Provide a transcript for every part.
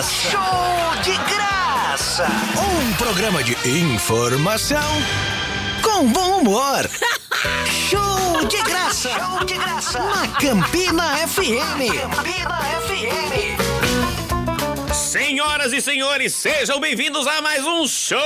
graça! Show de graça! Um programa de informação com bom humor. Show de graça! Show de graça! Na Campina FM! Campina FM! Senhoras e senhores, sejam bem-vindos a mais um show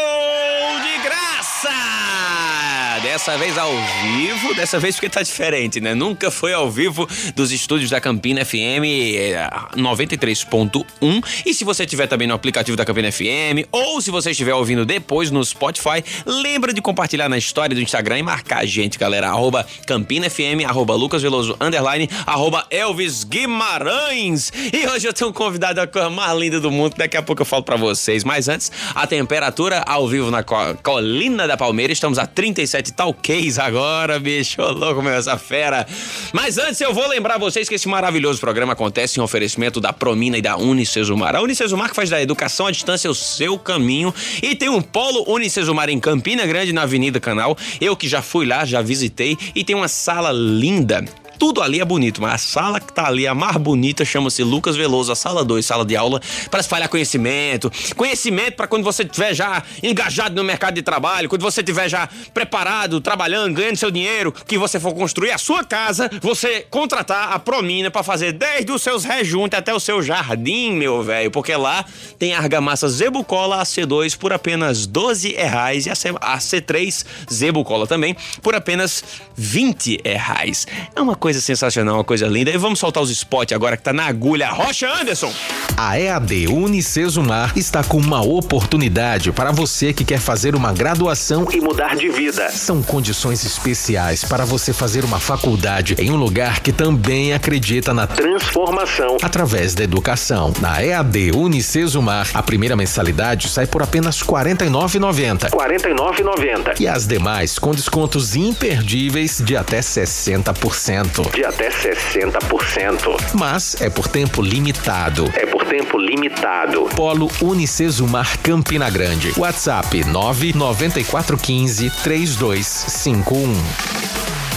de graça! Dessa vez ao vivo, dessa vez porque tá diferente, né? Nunca foi ao vivo dos estúdios da Campina FM 93.1. Eh, e se você estiver também no aplicativo da Campina FM, ou se você estiver ouvindo depois no Spotify, lembra de compartilhar na história do Instagram e marcar a gente, galera. Arroba Campina FM, arroba Lucas Veloso, underline, arroba Elvis Guimarães. E hoje eu tenho um convidado a coisa mais linda do mundo, daqui a pouco eu falo para vocês. Mas antes, a temperatura ao vivo na colina da Palmeira, estamos a 37 talquês agora, bicho, Ô, louco meu, essa fera. Mas antes eu vou lembrar vocês que esse maravilhoso programa acontece em oferecimento da Promina e da Unicesumar. A Unicesumar que faz da educação à distância o seu caminho e tem um polo Unicesumar em Campina Grande, na Avenida Canal. Eu que já fui lá, já visitei e tem uma sala linda tudo ali é bonito, mas a sala que tá ali, a mais bonita, chama-se Lucas Veloso, a sala 2, sala de aula, para espalhar conhecimento. Conhecimento para quando você estiver já engajado no mercado de trabalho, quando você estiver já preparado, trabalhando, ganhando seu dinheiro, que você for construir a sua casa, você contratar a Promina para fazer desde os seus rejuntos até o seu jardim, meu velho, porque lá tem argamassa Zebucola AC2 por apenas 12 reais e a C3 Zebucola também por apenas 20 reais. É uma coisa sensacional, uma coisa linda. E vamos soltar os spots agora que tá na agulha. Rocha Anderson. A EAD Unicesumar está com uma oportunidade para você que quer fazer uma graduação e mudar de vida. São condições especiais para você fazer uma faculdade em um lugar que também acredita na transformação através da educação. Na EAD Unicesumar, a primeira mensalidade sai por apenas R$ 49,90. 49,90. E as demais com descontos imperdíveis de até 60% de até 60%. Mas é por tempo limitado. É por tempo limitado. Polo Unicesumar Campina Grande. WhatsApp 99415 3251.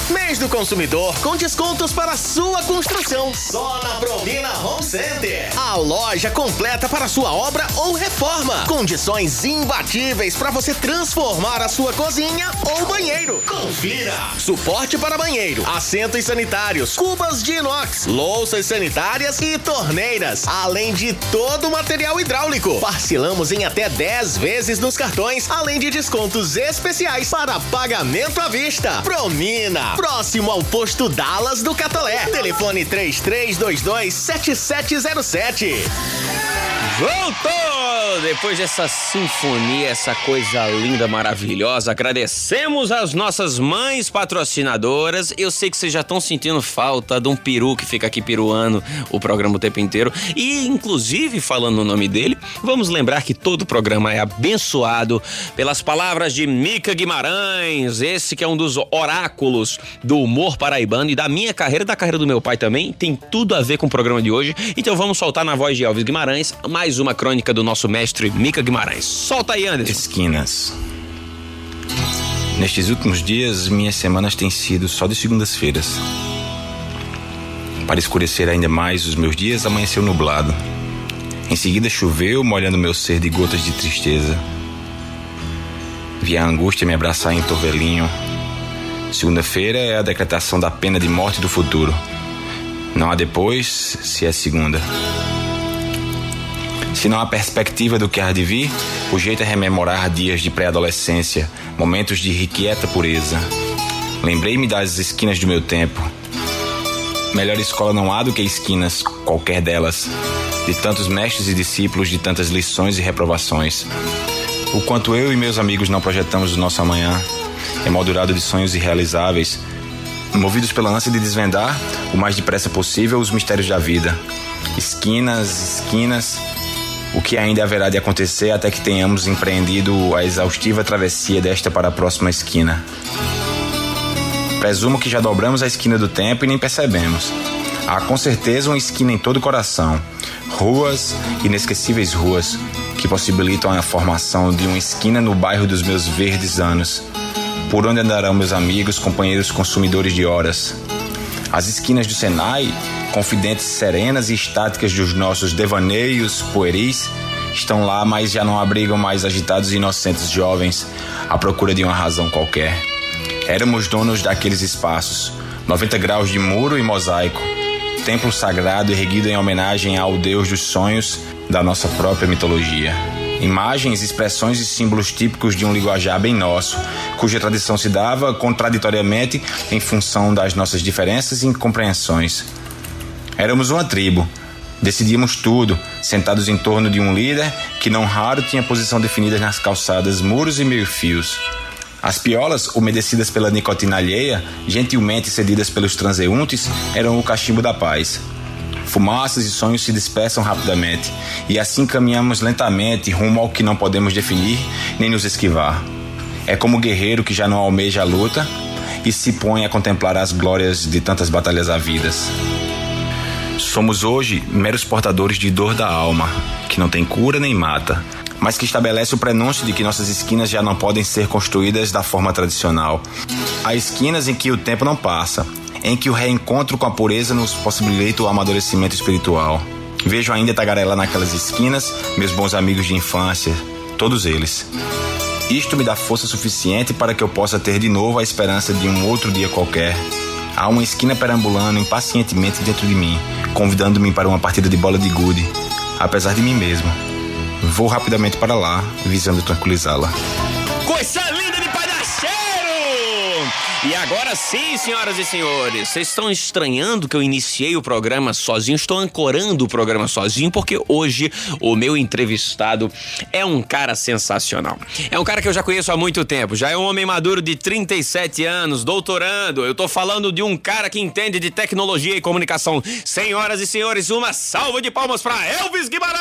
Mês do consumidor com descontos para sua construção. Só na Promina Home Center. A loja completa para sua obra ou reforma. Condições imbatíveis para você transformar a sua cozinha ou banheiro. Confira. Suporte para banheiro, assentos sanitários, cubas de inox, louças sanitárias e torneiras. Além de todo o material hidráulico. Parcelamos em até 10 vezes nos cartões, além de descontos especiais para pagamento à vista. Promina próximo ao posto Dallas do Catolé. Telefone 3322 7707. Voltou! Depois dessa sinfonia, essa coisa linda, maravilhosa, agradecemos as nossas mães patrocinadoras. Eu sei que vocês já estão sentindo falta de um peru que fica aqui peruando o programa o tempo inteiro. E, inclusive, falando o nome dele, vamos lembrar que todo o programa é abençoado pelas palavras de Mica Guimarães, esse que é um dos oráculos do humor paraibano e da minha carreira, da carreira do meu pai também. Tem tudo a ver com o programa de hoje. Então vamos soltar na voz de Elvis Guimarães mais uma crônica do nosso mestre Mica Guimarães. Solta aí, Anderson. Esquinas. Nestes últimos dias, minhas semanas têm sido só de segundas-feiras. Para escurecer ainda mais os meus dias, amanheceu nublado. Em seguida choveu, molhando meu ser de gotas de tristeza. Vi a angústia me abraçar em torvelinho, Segunda-feira é a decretação da pena de morte do futuro. Não há depois, se é segunda. Se não há perspectiva do que há de vir, o jeito é rememorar dias de pré-adolescência, momentos de irrequieta pureza. Lembrei-me das esquinas do meu tempo. Melhor escola não há do que esquinas, qualquer delas, de tantos mestres e discípulos, de tantas lições e reprovações. O quanto eu e meus amigos não projetamos o nosso amanhã, emoldurado de sonhos irrealizáveis, movidos pela ânsia de desvendar o mais depressa possível os mistérios da vida. Esquinas, esquinas, o que ainda haverá de acontecer até que tenhamos empreendido a exaustiva travessia desta para a próxima esquina. Presumo que já dobramos a esquina do tempo e nem percebemos. Há com certeza uma esquina em todo o coração. Ruas, inesquecíveis ruas, que possibilitam a formação de uma esquina no bairro dos meus verdes anos por onde andarão meus amigos, companheiros consumidores de horas? As esquinas do Senai, confidentes serenas e estáticas dos nossos devaneios pueris, estão lá, mas já não abrigam mais agitados e inocentes jovens à procura de uma razão qualquer. Éramos donos daqueles espaços, 90 graus de muro e mosaico, templo sagrado erguido em homenagem ao deus dos sonhos da nossa própria mitologia. Imagens, expressões e símbolos típicos de um linguajar bem nosso, cuja tradição se dava contraditoriamente em função das nossas diferenças e incompreensões. Éramos uma tribo, Decidíamos tudo, sentados em torno de um líder que não raro tinha posição definida nas calçadas, muros e meio-fios. As piolas, umedecidas pela nicotina alheia, gentilmente cedidas pelos transeuntes, eram o cachimbo da paz. Fumaças e sonhos se dispersam rapidamente, e assim caminhamos lentamente rumo ao que não podemos definir nem nos esquivar. É como o guerreiro que já não almeja a luta e se põe a contemplar as glórias de tantas batalhas havidas. Somos hoje meros portadores de dor da alma, que não tem cura nem mata, mas que estabelece o prenúncio de que nossas esquinas já não podem ser construídas da forma tradicional. Há esquinas em que o tempo não passa, em que o reencontro com a pureza nos possibilita o amadurecimento espiritual. Vejo ainda tagarela naquelas esquinas meus bons amigos de infância, todos eles. Isto me dá força suficiente para que eu possa ter de novo a esperança de um outro dia qualquer. Há uma esquina perambulando impacientemente dentro de mim, convidando-me para uma partida de bola de gude, apesar de mim mesmo. Vou rapidamente para lá, visando tranquilizá-la. Coisa linda! E agora sim, senhoras e senhores, vocês estão estranhando que eu iniciei o programa sozinho? Estou ancorando o programa sozinho porque hoje o meu entrevistado é um cara sensacional. É um cara que eu já conheço há muito tempo, já é um homem maduro de 37 anos, doutorando. Eu tô falando de um cara que entende de tecnologia e comunicação. Senhoras e senhores, uma salva de palmas para Elvis Guimarães!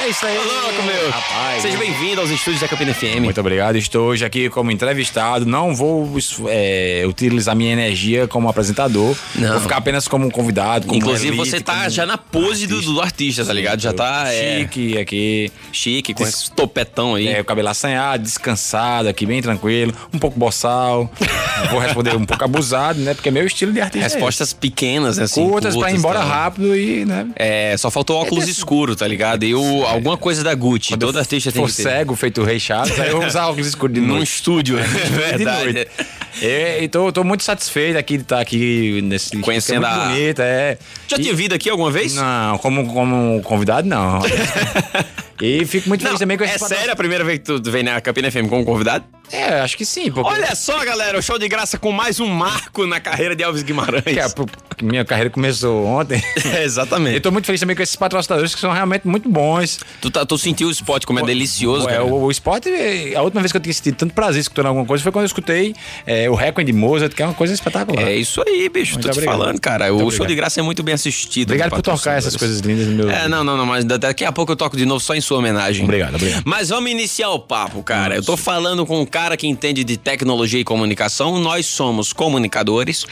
É isso aí. Ô, louco, meu. Rapaz. Seja bem-vindo aos estúdios da Campina FM. Muito obrigado. Estou hoje aqui como entrevistado. Não vou é, utilizar minha energia como apresentador. Não. Vou ficar apenas como um convidado. Como Inclusive, elite, você tá já na pose do, do artista, tá ligado? Já tá é, chique aqui. chique, com esse topetão aí. É, o cabelo assanhado, descansado aqui, bem tranquilo. Um pouco boçal. vou responder um pouco abusado, né? Porque é meu estilo de artista. Respostas pequenas, né? é Assim, esse. curtas pra ir embora tá? rápido e, né? É, só faltou óculos escuro, tá ligado? E o, alguma coisa da Gucci. Quando Todo eu artista tem for que ter. cego, feito o Rei Chaves, aí eu vou usar óculos escuros de Num noite. estúdio, né? de Verdade. É, e tô, tô muito satisfeito aqui de estar aqui nesse Conhecendo é muito a- bonito, é. Já E- tinha vindo aqui alguma vez? Não, como, como convidado, não. e fico muito Não, feliz também com esse é sério a primeira vez que tu vem na Campina FM como convidado? É, acho que sim. Porque Olha só, galera, o show de graça com mais um marco na carreira de Elvis Guimarães. que que minha carreira começou ontem. É, exatamente. Eu tô muito feliz também com esses patrocinadores que são realmente muito bons. Tu, tá, tu sentiu o spot como é delicioso, é, cara. o, o spot, a última vez que eu tinha sentido tanto prazer escutando alguma coisa foi quando eu escutei é, o Requiem de Mozart, que é uma coisa espetacular. É isso aí, bicho. Muito tô te obrigado. falando, cara. Muito o show obrigado. de graça é muito bem assistido. Obrigado dos por tocar essas coisas lindas no meu. É, não, não, não, mas da- daqui a pouco eu toco de novo só em sua homenagem. Obrigado, obrigado. Mas vamos iniciar o papo, cara. Eu tô falando com um cara que entende de tecnologia e comunicação. Nós somos comunicadores.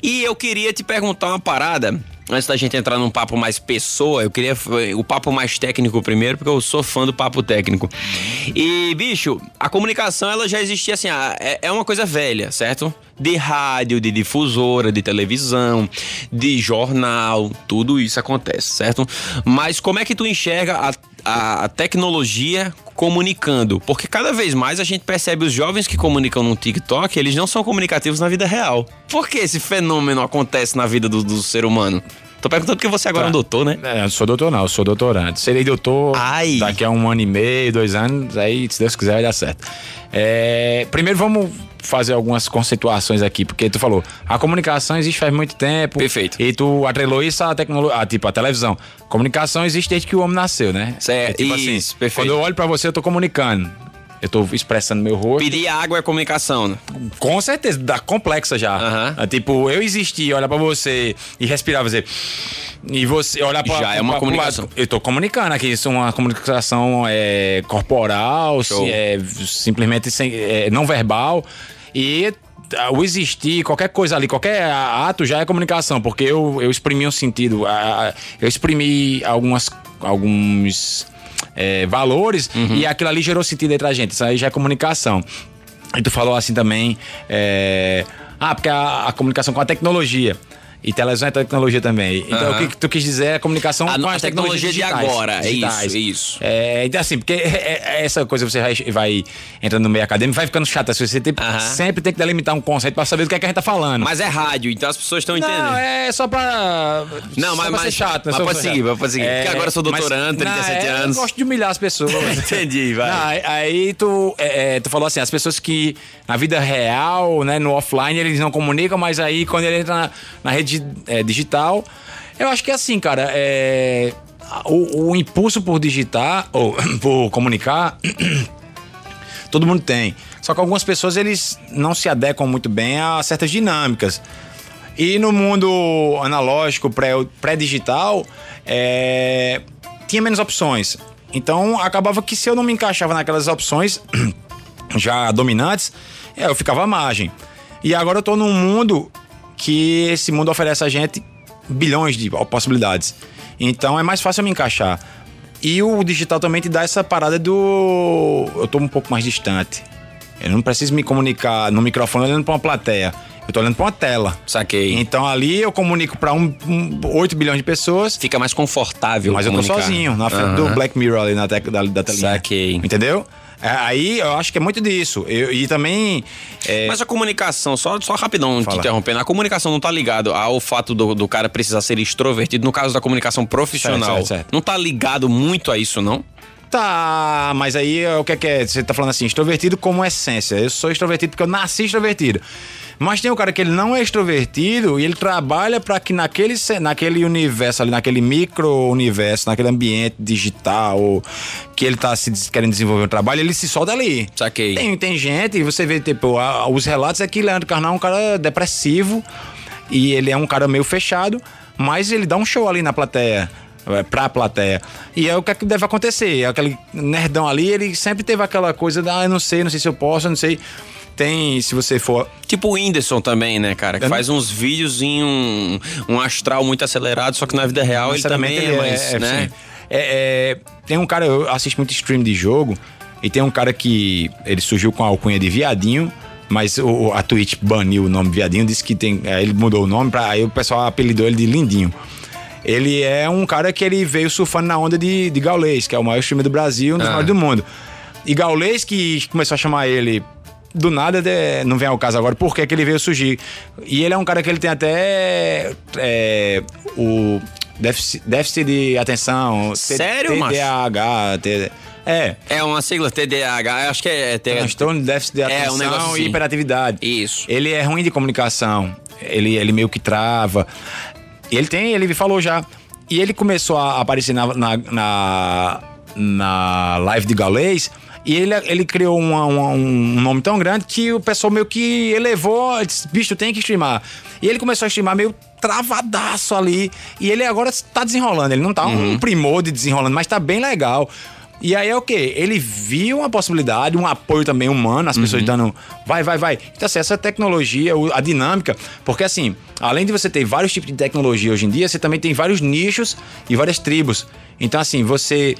E eu queria te perguntar uma parada. Antes da gente entrar num papo mais pessoa, eu queria eh, o papo mais técnico primeiro, porque eu sou fã do papo técnico. E, bicho, a comunicação ela já existia assim, ah, é, é uma coisa velha, certo? De rádio, de difusora, de televisão, de jornal, tudo isso acontece, certo? Mas como é que tu enxerga a, a, a tecnologia comunicando? Porque cada vez mais a gente percebe os jovens que comunicam no TikTok, eles não são comunicativos na vida real. Por que esse fenômeno acontece na vida do, do ser humano? Tô perguntando porque você agora é um doutor, né? É, eu sou doutor não, eu sou doutorando. Serei doutor Ai. daqui a um ano e meio, dois anos, aí se Deus quiser vai dar certo. É, primeiro vamos fazer algumas conceituações aqui, porque tu falou, a comunicação existe faz muito tempo. Perfeito. E tu atrelou isso à tecnologia, tipo, a televisão. Comunicação existe desde que o homem nasceu, né? Certo, tipo isso, assim, perfeito. Quando eu olho pra você, eu tô comunicando. Eu tô expressando meu rosto. Pedir água é comunicação, né? Com certeza, da complexa já. É, Tipo, eu existir, olhar pra você e respirar, fazer. E você olhar pra. Já é uma pra- comunicação. lado. Eu tô comunicando aqui, isso é uma comunicação é, corporal, Show. se- é, simplesmente sem, é, não verbal. E o existir, qualquer coisa ali, qualquer ato já é comunicação, porque eu, eu exprimi um sentido, eu exprimi algumas, alguns é, valores Uhum. e aquilo ali gerou sentido entre a gente. Isso aí já é comunicação. E tu falou assim também, é, Ah, porque a, a comunicação com a tecnologia. E televisão é tecnologia também. Então, Aham. o que, que tu quis dizer é a comunicação A com as a tecnologia tecnologias de digitais. agora, é Digitais. isso, isso. É, então, assim, porque é- é- essa coisa você vai, vai entrando no meio acadêmico, vai ficando chata. Você tem- Aham. sempre tem que delimitar um conceito pra saber do que é que a gente tá falando. Mas é rádio, então as pessoas estão entendendo. Não, é só pra. Não, só mas- pra ser mas- chato, né? mas pode seguir, pode seguir. Porque agora eu sou doutorando, 37 é, anos. Eu gosto de humilhar as pessoas. Entendi, vai. Não, aí, tu, é, é, tu falou assim, as pessoas que na vida real, né, no offline, eles não comunicam, mas aí quando ele entra na, na rede é, digital, eu acho que é assim, cara, é, o, o impulso por digitar, ou por comunicar, todo mundo tem. Só que algumas pessoas, eles não se adequam muito bem a certas dinâmicas. E no mundo analógico, pré- pré-digital, é, tinha menos opções. Então acabava que se eu não me encaixava naquelas opções já dominantes, é, eu ficava à margem. E agora eu tô num mundo que esse mundo oferece a gente bilhões de possibilidades. Então é mais fácil eu me encaixar. E o digital também te dá essa parada do. Eu tô um pouco mais distante. Eu não preciso me comunicar no microfone olhando pra uma plateia. Eu tô olhando pra uma tela. Saquei. Então ali eu comunico pra um, um, 8 bilhões de pessoas. Fica mais confortável. Mas eu tô comunicar. sozinho, na frente do Aham. Black Mirror ali na tec, da, da telinha. Saquei. Entendeu? É, aí eu acho que é muito disso. Eu- e também. é, Mas a comunicação, só, só rapidão te Fala. interrompendo, a comunicação não tá ligado ao fato do, do cara precisar ser extrovertido, no caso da comunicação profissional. Certo, certo, certo. Não tá ligado muito a isso, não? Tá, mas aí o que é que é? Você tá falando assim, extrovertido como essência. Eu sou extrovertido porque eu nasci extrovertido. Mas tem o cara que ele não é extrovertido e ele trabalha para que naquele, naquele universo ali, naquele micro-universo, naquele ambiente digital que ele tá se querendo desenvolver um trabalho, ele se solta ali. Saquei. Tem, tem gente, você vê, tipo, a- os relatos é que Leandro Carnal é um cara depressivo e ele é um cara meio fechado, mas ele dá um show ali na plateia. É, Pra plateia. E é o que, é que deve acontecer. Aquele nerdão ali, ele sempre teve aquela coisa da, ah, eu não sei, não sei se eu posso, eu não sei. Tem, se você for. Tipo o Whindersson também, né, cara? Que faz uns vídeos em um, um astral muito acelerado, só que na vida real ele também é, mais, né? assim, é- é- tem um cara, eu assisto muito stream de jogo, e tem um cara que ele surgiu com a alcunha de viadinho, mas o, a Twitch baniu o nome viadinho, disse que tem. aí ele mudou o nome, pra, aí o pessoal apelidou ele de lindinho. Ele é um cara que ele veio surfando na onda de, de Gaulês, que é o maior streamer do Brasil, um dos Ah. maiores do mundo. E Gaulês que começou a chamar ele do nada, de- não vem ao caso agora, por que que ele veio surgir. E ele é um cara que ele tem até é, o déficit, déficit de atenção. T- Sério, macho? TDAH, T- é. É uma sigla TDAH, acho que é... é Transtorno de déficit de É, um atenção negócio assim. e hiperatividade. Isso. Ele é ruim de comunicação. Ele, ele meio que trava. E Ele tem, ele falou já. E ele começou a aparecer na, na, na, na live de Galês. E ele, ele criou uma- uma- um nome tão grande que o pessoal meio que elevou, disse, bicho, tem que streamar. E ele começou a streamar meio travadaço ali. E ele agora tá desenrolando. Ele não tá um primor de desenrolando, mas tá bem legal. E aí é o quê? Ele viu uma possibilidade, um apoio também humano, as pessoas dando vai, vai, vai. Então, assim, essa tecnologia, a dinâmica, porque assim, além de você ter vários tipos de tecnologia hoje em dia, você também tem vários nichos e várias tribos. Então, assim, você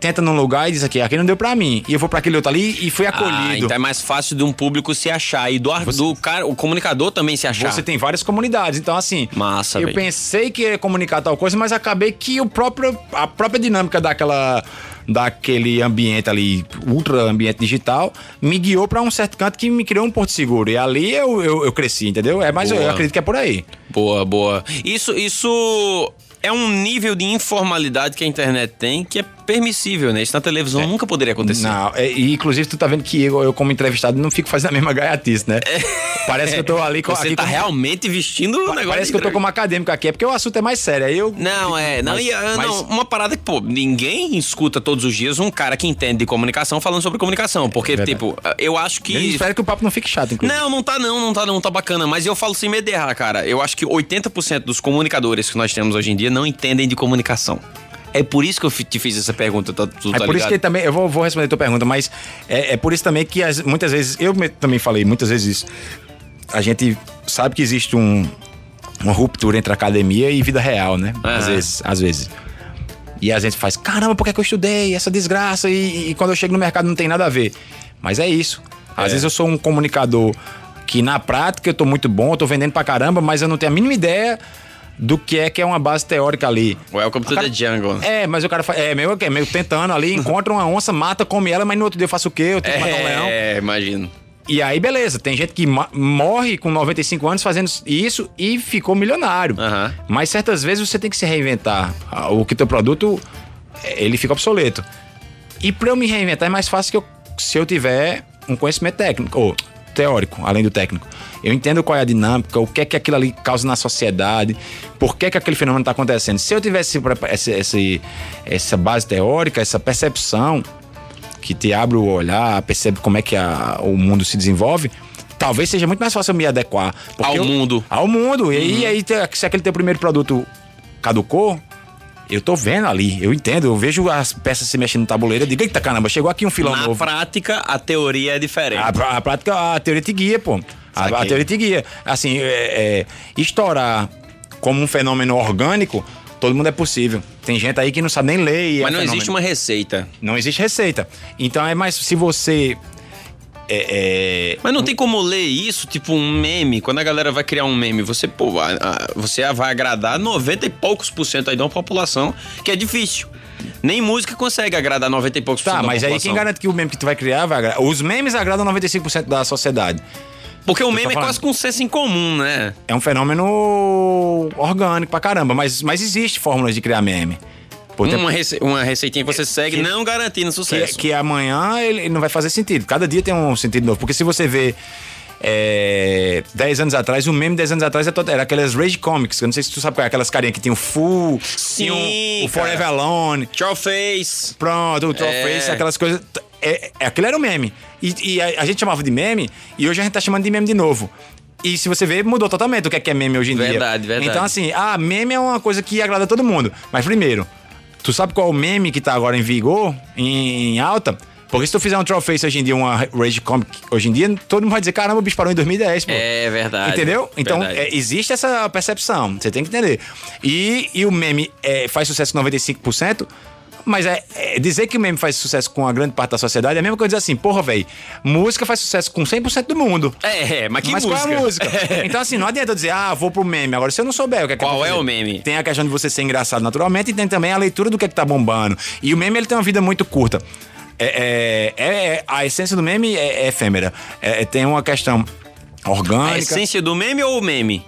tenta num lugar e diz aqui, aqui não deu pra mim. E eu vou pra aquele outro ali e fui Ah, acolhido. então é mais fácil de um público se achar e do, ar- do cara, o comunicador também se achar. Você tem várias comunidades. Então, assim, Massa, eu velho. pensei que ia comunicar tal coisa, mas acabei que o próprio, a própria dinâmica daquela daquele ambiente ali, ultra ambiente digital, me guiou pra um certo canto que me criou um porto seguro. E ali eu, eu, eu cresci, entendeu? É, mas eu, Boa. eu acredito que é por aí. Boa, boa. Isso, isso é um nível de informalidade que a internet tem que é permissível, né? Isso na televisão nunca poderia acontecer. Não, é, e inclusive tu tá vendo que eu, eu como entrevistado, não fico fazendo a mesma gaiatice, né? Parece que eu tô ali com Você aqui tá realmente vestindo o negócio. Parece que eu tô como acadêmico aqui, é porque o assunto é mais sério. Aí eu. Não, é. Não, Mas- e, ah, mas- não, uma parada que, pô, ninguém escuta todos os dias um cara que entende de comunicação falando sobre comunicação. Porque, verdade. tipo, eu acho Eu que. espero que o papo não fique chato, inclusive. Não, não tá não, não tá não, tá bacana. Mas eu falo sem medo de errar, cara. Eu acho que 80% dos comunicadores que nós temos hoje em dia não entendem de comunicação. É por isso que eu te fiz essa pergunta, tá, tu É tá por isso ligado? que também, eu vou, vou responder a tua pergunta, mas é, é por isso também que as- muitas vezes, eu também falei muitas vezes isso, a gente sabe que existe um, uma ruptura entre academia e vida real, né? Às Aham. vezes, às vezes. E a gente faz, caramba, por que, que eu estudei? Essa desgraça, e, e quando eu chego no mercado não tem nada a ver. Mas é isso. Às vezes eu sou um comunicador que na prática eu tô muito bom, eu tô vendendo pra caramba, mas eu não tenho a mínima ideia do que é que é uma base teórica ali. Welcome to cara- the jungle. É, mas o cara faz. É, meio, é meio tentando ali, encontra uma onça, mata, come ela, mas no outro dia eu faço o quê? Eu tenho que matar um leão. É, imagino. E aí, beleza, tem gente que morre com 95 anos fazendo isso e ficou milionário. Aham. Mas certas vezes você tem que se reinventar. O que teu produto, ele fica obsoleto. E pra eu me reinventar é mais fácil que eu, se eu tiver um conhecimento técnico, ou teórico, além do técnico. Eu entendo qual é a dinâmica, o que é que aquilo ali causa na sociedade, por que, que aquele fenômeno está acontecendo. Se eu tivesse esse- essa base teórica, essa percepção, que te abre o olhar, percebe como é que a- o mundo se desenvolve, talvez seja muito mais fácil eu me adequar. Ao eu- mundo. Ao mundo. E aí, aí, te- se aquele teu primeiro produto caducou, eu tô vendo ali, eu entendo, eu vejo as peças se mexendo no tabuleiro, eu digo, eita caramba, chegou aqui um filão Na novo. prática, a teoria é diferente. A, a prática, a teoria te guia, pô. A, a teoria te guia. Assim, é, é, estourar como um fenômeno orgânico, todo mundo é possível. Tem gente aí que não sabe nem ler. É Mas não um existe fenômeno. uma receita. Não existe receita. Então é mais. Se você. É, é, Mas não tem como ler isso, tipo um meme. Quando a galera vai criar um meme, você, pô, a- a- você vai agradar 90 e poucos por cento aí de uma população, que é difícil. Nem música consegue agradar 90 e poucos por Tá, cento da mas aí população. quem garante que o meme que tu vai criar vai agradar? Os memes agradam 95% da sociedade. Porque o meme é quase com um senso em comum, né? É um fenômeno orgânico pra caramba, mas, mas existe fórmulas de criar meme. Exemplo, Uma, rece uma receitinha que você segue, que- não garantindo que, sucesso. que amanhã ele não vai fazer sentido. Cada dia tem um sentido novo. Porque se você vê. É, 10 anos atrás, o meme 10 anos atrás era todo- era aquelas Rage Comics, que eu não sei se tu sabe qual é, aquelas carinhas que tinha o Full, tinha o, o. Forever Alone, Trollface. pronto, o Troll É. Face, aquelas coisas. É, é, aquilo era um meme. E, e a, a gente chamava de meme, e hoje a gente tá chamando de meme de novo. E se você ver, mudou totalmente o que é, que é meme hoje em dia. Verdade, verdade. Então, assim, ah, meme é uma coisa que agrada todo mundo. Mas primeiro, tu sabe qual é o meme que tá agora em vigor, em, em alta? Porque se tu fizer um Troll Face hoje em dia, uma Rage Comic hoje em dia, todo mundo vai dizer, caramba, o bicho parou em 2010, pô. É verdade. Entendeu? Então, Verdade. é, existe essa percepção. Você tem que entender. E, e o meme é, faz sucesso com 95%. Mas é, é dizer que o meme faz sucesso com a grande parte da sociedade é a mesma coisa dizer assim, porra, velho, música faz sucesso com 100% do mundo. É, é, mas que mas música? qual é a música? Então, assim, não adianta eu dizer, ah, vou pro meme. Agora, se eu não souber o que é que Qual é o meme? Tem a questão de você ser engraçado naturalmente e tem também a leitura do que é que tá bombando. E o meme, ele tem uma vida muito curta. É, é- é- a essência do meme é, é efêmera. É- é- tem uma questão orgânica. A essência do meme ou o meme?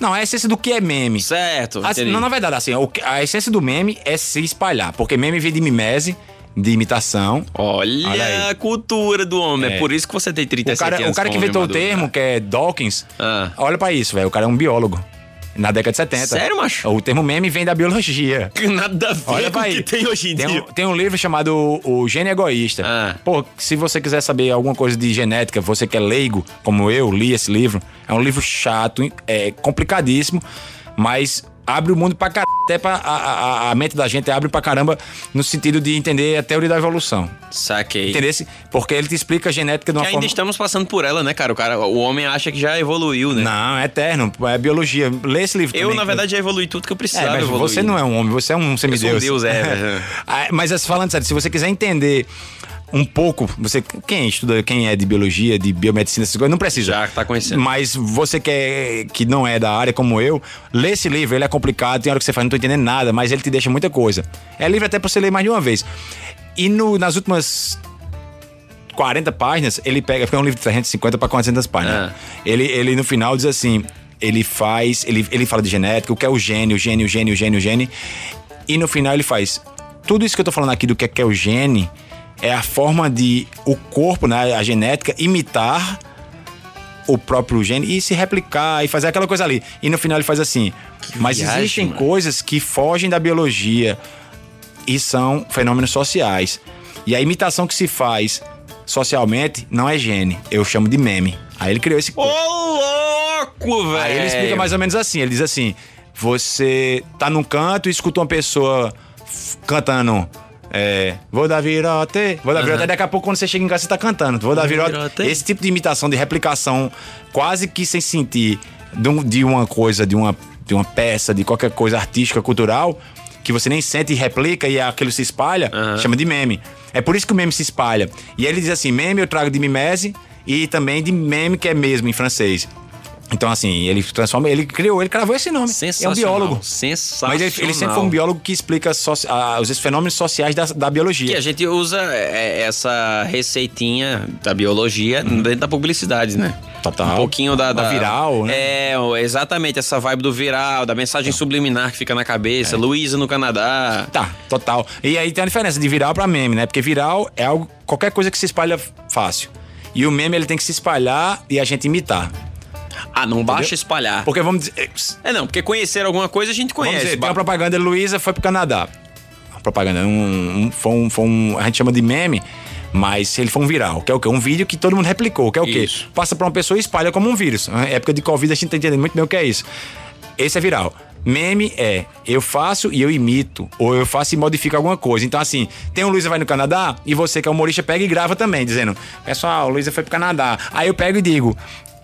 Não, é a essência do que é meme. Certo. Assim, não, na verdade, assim, a essência do meme é se espalhar. Porque meme vem de mimese, de imitação. Olha, Olha a cultura do homem. É. É. por isso que você tem 37 O cara, anos. o cara que inventou o termo, maduro. que é Dawkins, Ah. olha pra isso, velho. O cara é um biólogo. Na década de 70. Sério, macho? O termo meme vem da biologia. Nada a ver Olha com o que tem hoje em tem dia. Um, tem um livro chamado O Gênio Egoísta. Ah. Pô, se você quiser saber alguma coisa de genética, você que é leigo, como eu, li esse livro. É um livro chato, é complicadíssimo, mas abre o mundo pra caramba. Até pra, a, a, a mente da gente abre pra caramba no sentido de entender a teoria da evolução. Saquei. Entendesse? Porque ele te explica a genética de uma Que ainda forma... estamos passando por ela, né, cara? O, cara? o homem acha que já evoluiu, né? Não, é eterno. É biologia. Lê esse livro Eu, também, na que- verdade, já evoluí tudo que eu É, precisava mas evoluir. você não é um homem, você é um semideus. Deus, é, velho. Ah, mas assim, falando sério, se você quiser entender um pouco, você quem estuda, quem é de biologia, de biomedicina, essas coisas, não precisa. Já tá conhecendo. Mas você que, é, que não é da área como eu, lê esse livro, ele é complicado, tem hora que você fala, não tô entendendo nada, mas ele te deixa muita coisa. É livro até pra você ler mais de uma vez. E no- nas últimas 40 páginas, ele pega, porque é um livro de 350 para 400 páginas. Ah. Ele, ele no final diz assim, ele faz, ele, ele fala de genética, o que é o gene, o gene, o gene, o gene, o gene. E no final ele faz, tudo isso que eu tô falando aqui do que é, que é o gene, é a forma de o corpo, né, a genética, imitar o próprio gene e se replicar e fazer aquela coisa ali. E no final ele faz assim, mas viagem, existem mano. coisas que fogem da biologia e são fenômenos sociais. E a imitação que se faz socialmente não é gene, eu chamo de meme. Aí ele criou esse Ô, louco, velho! Aí ele explica mais ou menos assim, ele diz assim: você tá num canto e escuta uma pessoa cantando é, vou dar virote, vou dar virote, daqui a pouco quando você chega em casa você tá cantando, vou dar virote. virote. Esse tipo de imitação, de replicação, quase que sem sentir de, um- uma coisa, de uma, de uma peça, de qualquer coisa artística, cultural, que você nem sente e replica e aquilo se espalha, chama de meme. É por isso que o meme se espalha. E ele diz assim: meme eu trago de mimese e também de meme, que é mesmo em francês. Então, assim, ele transforma, ele criou, ele cravou esse nome. É um biólogo. Sensacional. Mas ele, ele sempre foi um biólogo que explica ah, os fenômenos sociais da, da biologia. Que a gente usa é, essa receitinha da biologia dentro da publicidade, né? Total. Um pouquinho da, Da viral, né? É, exatamente, essa vibe do viral, da mensagem subliminar que fica na cabeça. É. Luísa no Canadá. Tá, total. E aí tem a diferença de viral pra meme, né? Porque viral é algo, qualquer coisa que se espalha fácil. E o meme ele tem que se espalhar e a gente imitar. Ah, não baixa espalhar. Porque vamos dizer. É, não, porque conhecer alguma coisa a gente Vamos conhece. dizer, tem uma propaganda, Luísa foi pro Canadá. Uma propaganda, um, um- foi, um, foi um. A gente chama de meme, mas ele foi um viral. Que é o quê? Um vídeo que todo mundo replicou. Que é o quê? Isso. Passa pra uma pessoa e espalha como um vírus. Na época de Covid a gente tá entendendo muito bem o que é isso. Esse é viral. Meme é eu faço e eu imito, ou eu faço e modifico alguma coisa. Então, assim, tem um Luísa vai no Canadá e você, que é humorista, pega e grava também, dizendo: Pessoal, Luísa foi pro Canadá. Aí eu pego e digo: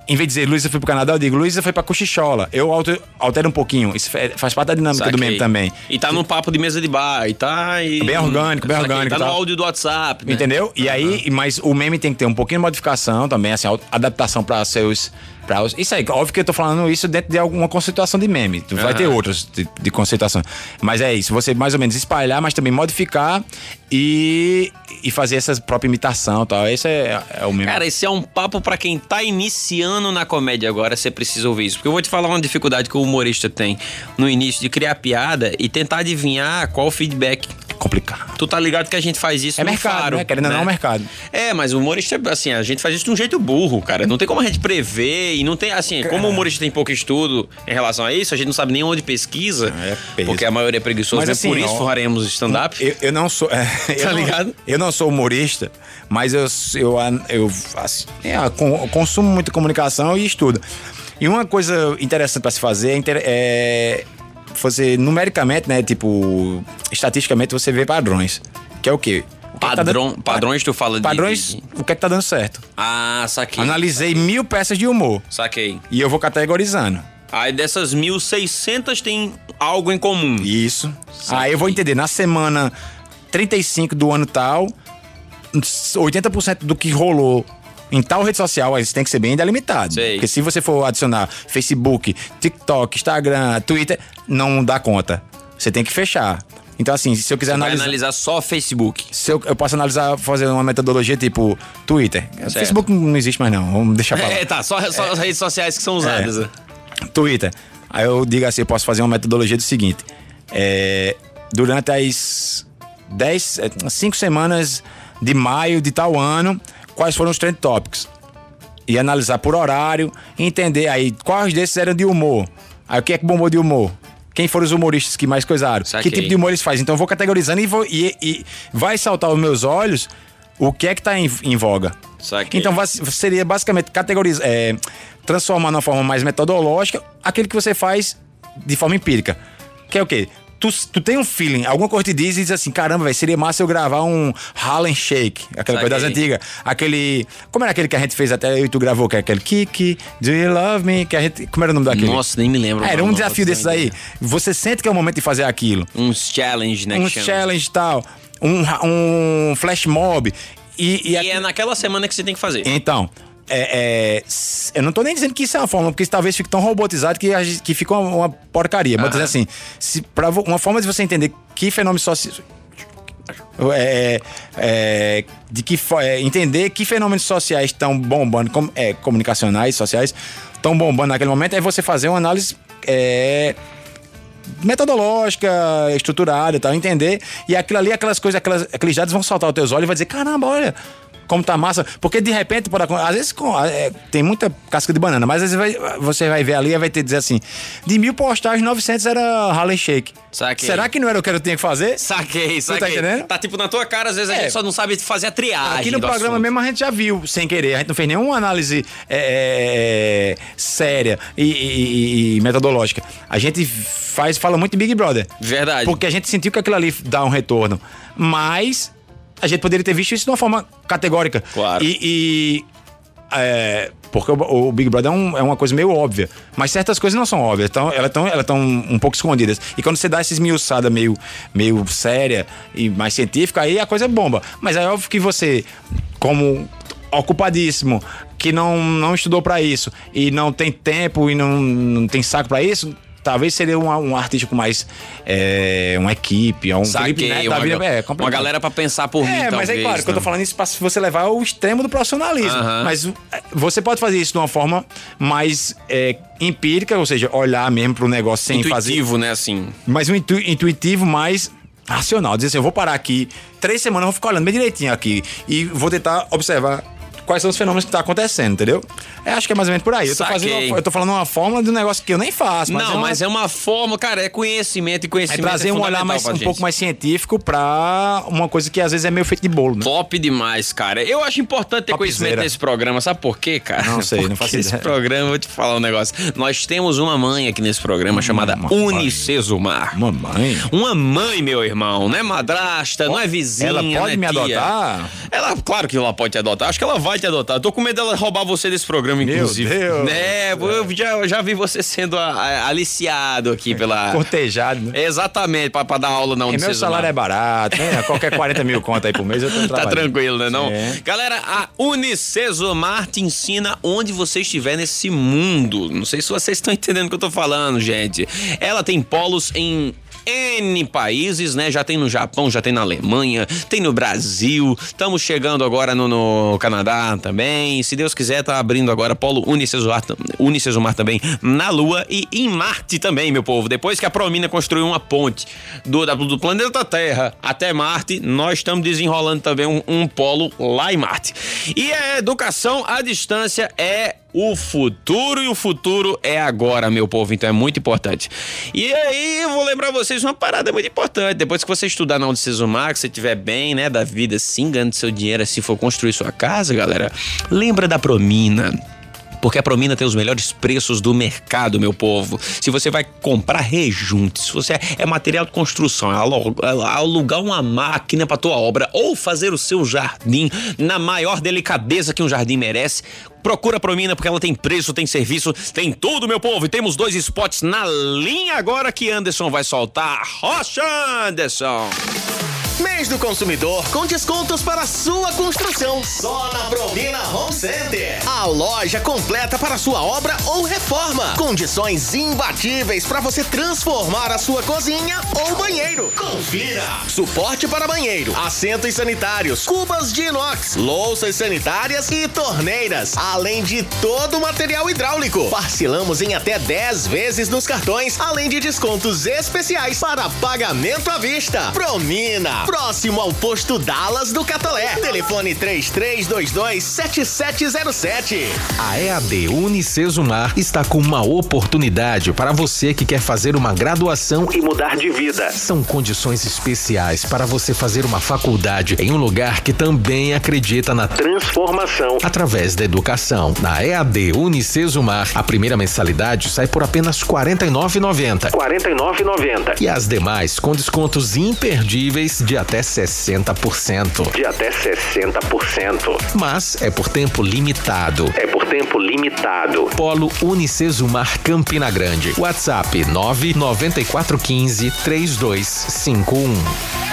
em vez de dizer Luísa foi pro Canadá, eu digo Luísa foi pra Cochichola. Eu alter- altero um pouquinho. Isso fa- faz parte da dinâmica do Saquei. meme também. E tá num papo de mesa de bar, e tá. E... Bem orgânico, bem Saquei, orgânico Tá no áudio do WhatsApp. Né? Entendeu? E aí, mas o meme tem que ter um pouquinho de modificação também, assim, adaptação para seus. Pra, isso aí, óbvio que eu tô falando isso dentro de alguma conceituação de meme. Tu Vai Aham. ter outras de, de conceituação. Mas é isso, você mais ou menos espalhar, mas também modificar e, e fazer essa própria imitação e tal. Esse é, é o meme. Cara, esse é um papo pra quem tá iniciando na comédia agora, você precisa ouvir isso. Porque eu vou te falar uma dificuldade que o humorista tem no início de criar piada e tentar adivinhar qual o feedback. Complicado. Tu tá ligado que a gente faz isso É no mercado, faro, né? Querendo ou não, é um mercado. É, mas o humorista, assim, a gente faz isso de um jeito burro, cara. Não tem como a gente prever e não tem, assim, como o humorista tem pouco estudo em relação a isso, a gente não sabe nem onde pesquisa, É porque a maioria é preguiçosa, Mas, né? assim, Por isso faremos stand-up. Eu, eu não sou. é, eu Tá não- ligado? Eu não sou humorista, mas eu, eu, eu, assim, é, eu eu consumo muito comunicação e estudo. E uma coisa interessante para se fazer é, é você, numericamente, né? Tipo, estatisticamente, você vê padrões. Que é o quê? O que é que tá Padrão, padrões tu fala de- Padrões, de... o que é que tá dando certo? Ah, saquei. Analisei mil peças de humor Saquei. e eu vou categorizando. Aí dessas 1.600 tem algo em comum. Isso. Aí eu vou entender, na semana 35 do ano tal, 80% do que rolou em tal rede social, isso tem que ser bem delimitado. Sei. Porque se você for adicionar Facebook, TikTok, Instagram, Twitter, não dá conta. Você tem que fechar. Então, assim, se eu quiser Vai analisar. analisar só Facebook. Se eu, eu posso analisar, fazer uma metodologia tipo Twitter. Facebook não existe mais, não. Vamos deixar pra lá. É, tá, só, só as redes sociais que são usadas. né? Twitter. Aí eu digo assim, eu posso fazer uma metodologia do seguinte. é, durante as 10, 5 semanas de maio de tal ano, quais foram os trend topics? E analisar por horário, entender aí quais desses eram de humor. Aí o que é que bombou de humor? Quem foram os humoristas que mais coisaram? Saquei. Que tipo de humor eles fazem? Então eu vou categorizando e, vou, e, e vai saltar aos meus olhos o que é que tá em, em voga. Saquei. Então vai- seria basicamente categorizar, é, transformar numa forma mais metodológica aquilo que você faz de forma empírica. Que é o quê? Tu, tu tem um feeling, alguma coisa te diz e diz assim: caramba, velho, seria massa eu gravar um Harlem Shake, aquela coisa das Saquei. antigas. Aquele. Como era aquele que a gente fez até eu e tu gravou, que é aquele Kiki, Do You Love Me? Que a gente, como era o nome daquele? Nossa, nem me lembro. Ah, era um não desafio desses aí. Você sente que é o momento de fazer aquilo Uns challenge, né? um chama. challenge e tal, um, um flash mob. E, e, E aqui- é naquela semana que você tem que fazer. Então, é, é, eu não tô nem dizendo que isso é uma forma, porque isso talvez fique tão robotizado que, que fica uma, uma porcaria. Mas dizendo assim, se, pra, uma forma de você entender que fenômeno social. É, é, de que é, entender que fenômenos sociais estão bombando, com, é, comunicacionais, sociais, estão bombando naquele momento, é você fazer uma análise é, metodológica, estruturada e tal, entender. E aquilo ali, aquelas coisas, aquelas, aqueles dados vão saltar aos teus olhos e vai dizer: caramba, olha. Como tá massa. Porque de repente, acon- às vezes com- é, tem muita casca de banana, mas às vezes vai- você vai ver ali e vai ter dizer assim: de mil postagens, 900 era Harlem Shake. Saquei. Será que não era o que eu tinha que fazer? Saquei, tá saquei. entendendo? Tá tipo na tua cara, às vezes a É. gente só não sabe fazer a triagem. Aqui no programa assunto. mesmo a gente já viu, sem querer. A gente não fez nenhuma análise é, é, séria e, e- e metodológica. A gente faz, fala muito de Big Brother. Verdade. Porque a gente sentiu que aquilo ali dá um retorno. Mas a gente poderia ter visto isso de uma forma categórica. Claro. E. e, é, porque o, o Big Brother é, um- é uma coisa meio óbvia. Mas certas coisas não são óbvias. Então, elas estão elas tão um pouco escondidas. E quando você dá esses miuçada meio, meio séria e mais científica, aí a coisa bomba. Mas é óbvio que você, como ocupadíssimo, que não, não estudou pra isso e não tem tempo e não, não tem saco pra isso, talvez seria um, um artista com mais é, uma equipe, um Saquei, Felipe Neto uma, vida, é, uma galera pra pensar por mim, É, mas talvez, é claro que eu tô né? falando isso pra você levar ao extremo do profissionalismo. Mas uh, você pode fazer isso de uma forma mais é, empírica, ou seja, olhar mesmo pro negócio sem fazer. Intuitivo, né, assim. Mas um intu- intuitivo mais racional. Dizer assim, eu vou parar aqui três semanas, eu vou ficar olhando bem direitinho aqui e vou tentar observar quais são os fenômenos que tá acontecendo, entendeu? É, acho que é mais ou menos por aí. Eu tô, Saquei. fazendo uma- eu tô falando uma fórmula de um negócio que eu nem faço. Mas não, é uma- mas é uma forma, cara, é conhecimento e é conhecimento. trazer um olhar mais, um pouco mais científico pra uma coisa que às vezes é meio feito de bolo, né? Top demais, cara. Eu acho importante ter Topzera. conhecimento nesse programa. Sabe por quê, cara? Não sei, não faço esse ideia. programa, vou te falar um negócio. Nós temos uma mãe aqui nesse programa chamada Uma mãe. Unicesumar. Uma mãe, meu irmão, não é madrasta, não é vizinha. Ela pode é me tia. adotar? Ela, claro que ela pode te adotar. Acho que ela vai te adotar. Eu tô com medo dela roubar você desse programa, Meu inclusive. Deus. É, eu já, eu já vi você sendo a- a- aliciado aqui pela. Cortejado, né? Exatamente, pra, pra dar aula na E meu salário é barato, né? Qualquer 40 mil conto aí por mês eu tô Tá tranquilo, né não? Sim. Galera, a Unicesumar te ensina onde você estiver nesse mundo. Não sei se vocês estão entendendo o que eu tô falando, gente. Ela tem polos em N países, né? Já tem no Japão, já tem na Alemanha, tem no Brasil. Estamos chegando agora no, no Canadá também. Se Deus quiser, tá abrindo agora polo Unicesumar, Unicesumar também na Lua e em Marte também, meu povo. Depois que a Promina construiu uma ponte do, do planeta Terra até Marte, nós estamos desenrolando também um, um polo lá em Marte. E a educação à distância é o futuro e o futuro é agora, meu povo, então é muito importante. E aí, eu vou lembrar vocês uma parada muito importante. Depois que você estudar na Unicesumar, que você estiver bem, né, da vida, assim, ganhando seu dinheiro, se for construir sua casa, galera, lembra da Promina. Porque a Promina tem os melhores preços do mercado, meu povo. Se você vai comprar rejunte, se você é material de construção, é é alugar uma máquina para tua obra ou fazer o seu jardim na maior delicadeza que um jardim merece, procura a Promina porque ela tem preço, tem serviço, tem tudo, meu povo. E temos dois spots na linha agora que Anderson vai soltar. Rocha Anderson! Mês do consumidor com descontos para sua construção. Só na Provina Home Center. A loja completa para sua obra ou reforma. Condições imbatíveis para você transformar a sua cozinha ou banheiro. Confira. Suporte para banheiro, assentos sanitários, cubas de inox, louças sanitárias e torneiras. Além de todo o material hidráulico. Parcelamos em até 10 vezes nos cartões, além de descontos especiais para pagamento à vista. Promina, próximo ao posto Dallas do Catolé. Telefone 33227707. A EAD Unicesumar está com uma oportunidade para você que quer fazer uma graduação E mudar de vida. São condições especiais para você fazer uma faculdade em um lugar que também acredita na Transformação. através da educação. Na EAD Unicesumar, a primeira mensalidade sai por apenas R$ 49,90 R$ 49,90. e as demais com descontos imperdíveis de até 60%. De até 60%. Mas é por tempo limitado. É por tempo limitado. Polo Unicesumar Campina Grande. WhatsApp 99415 3251.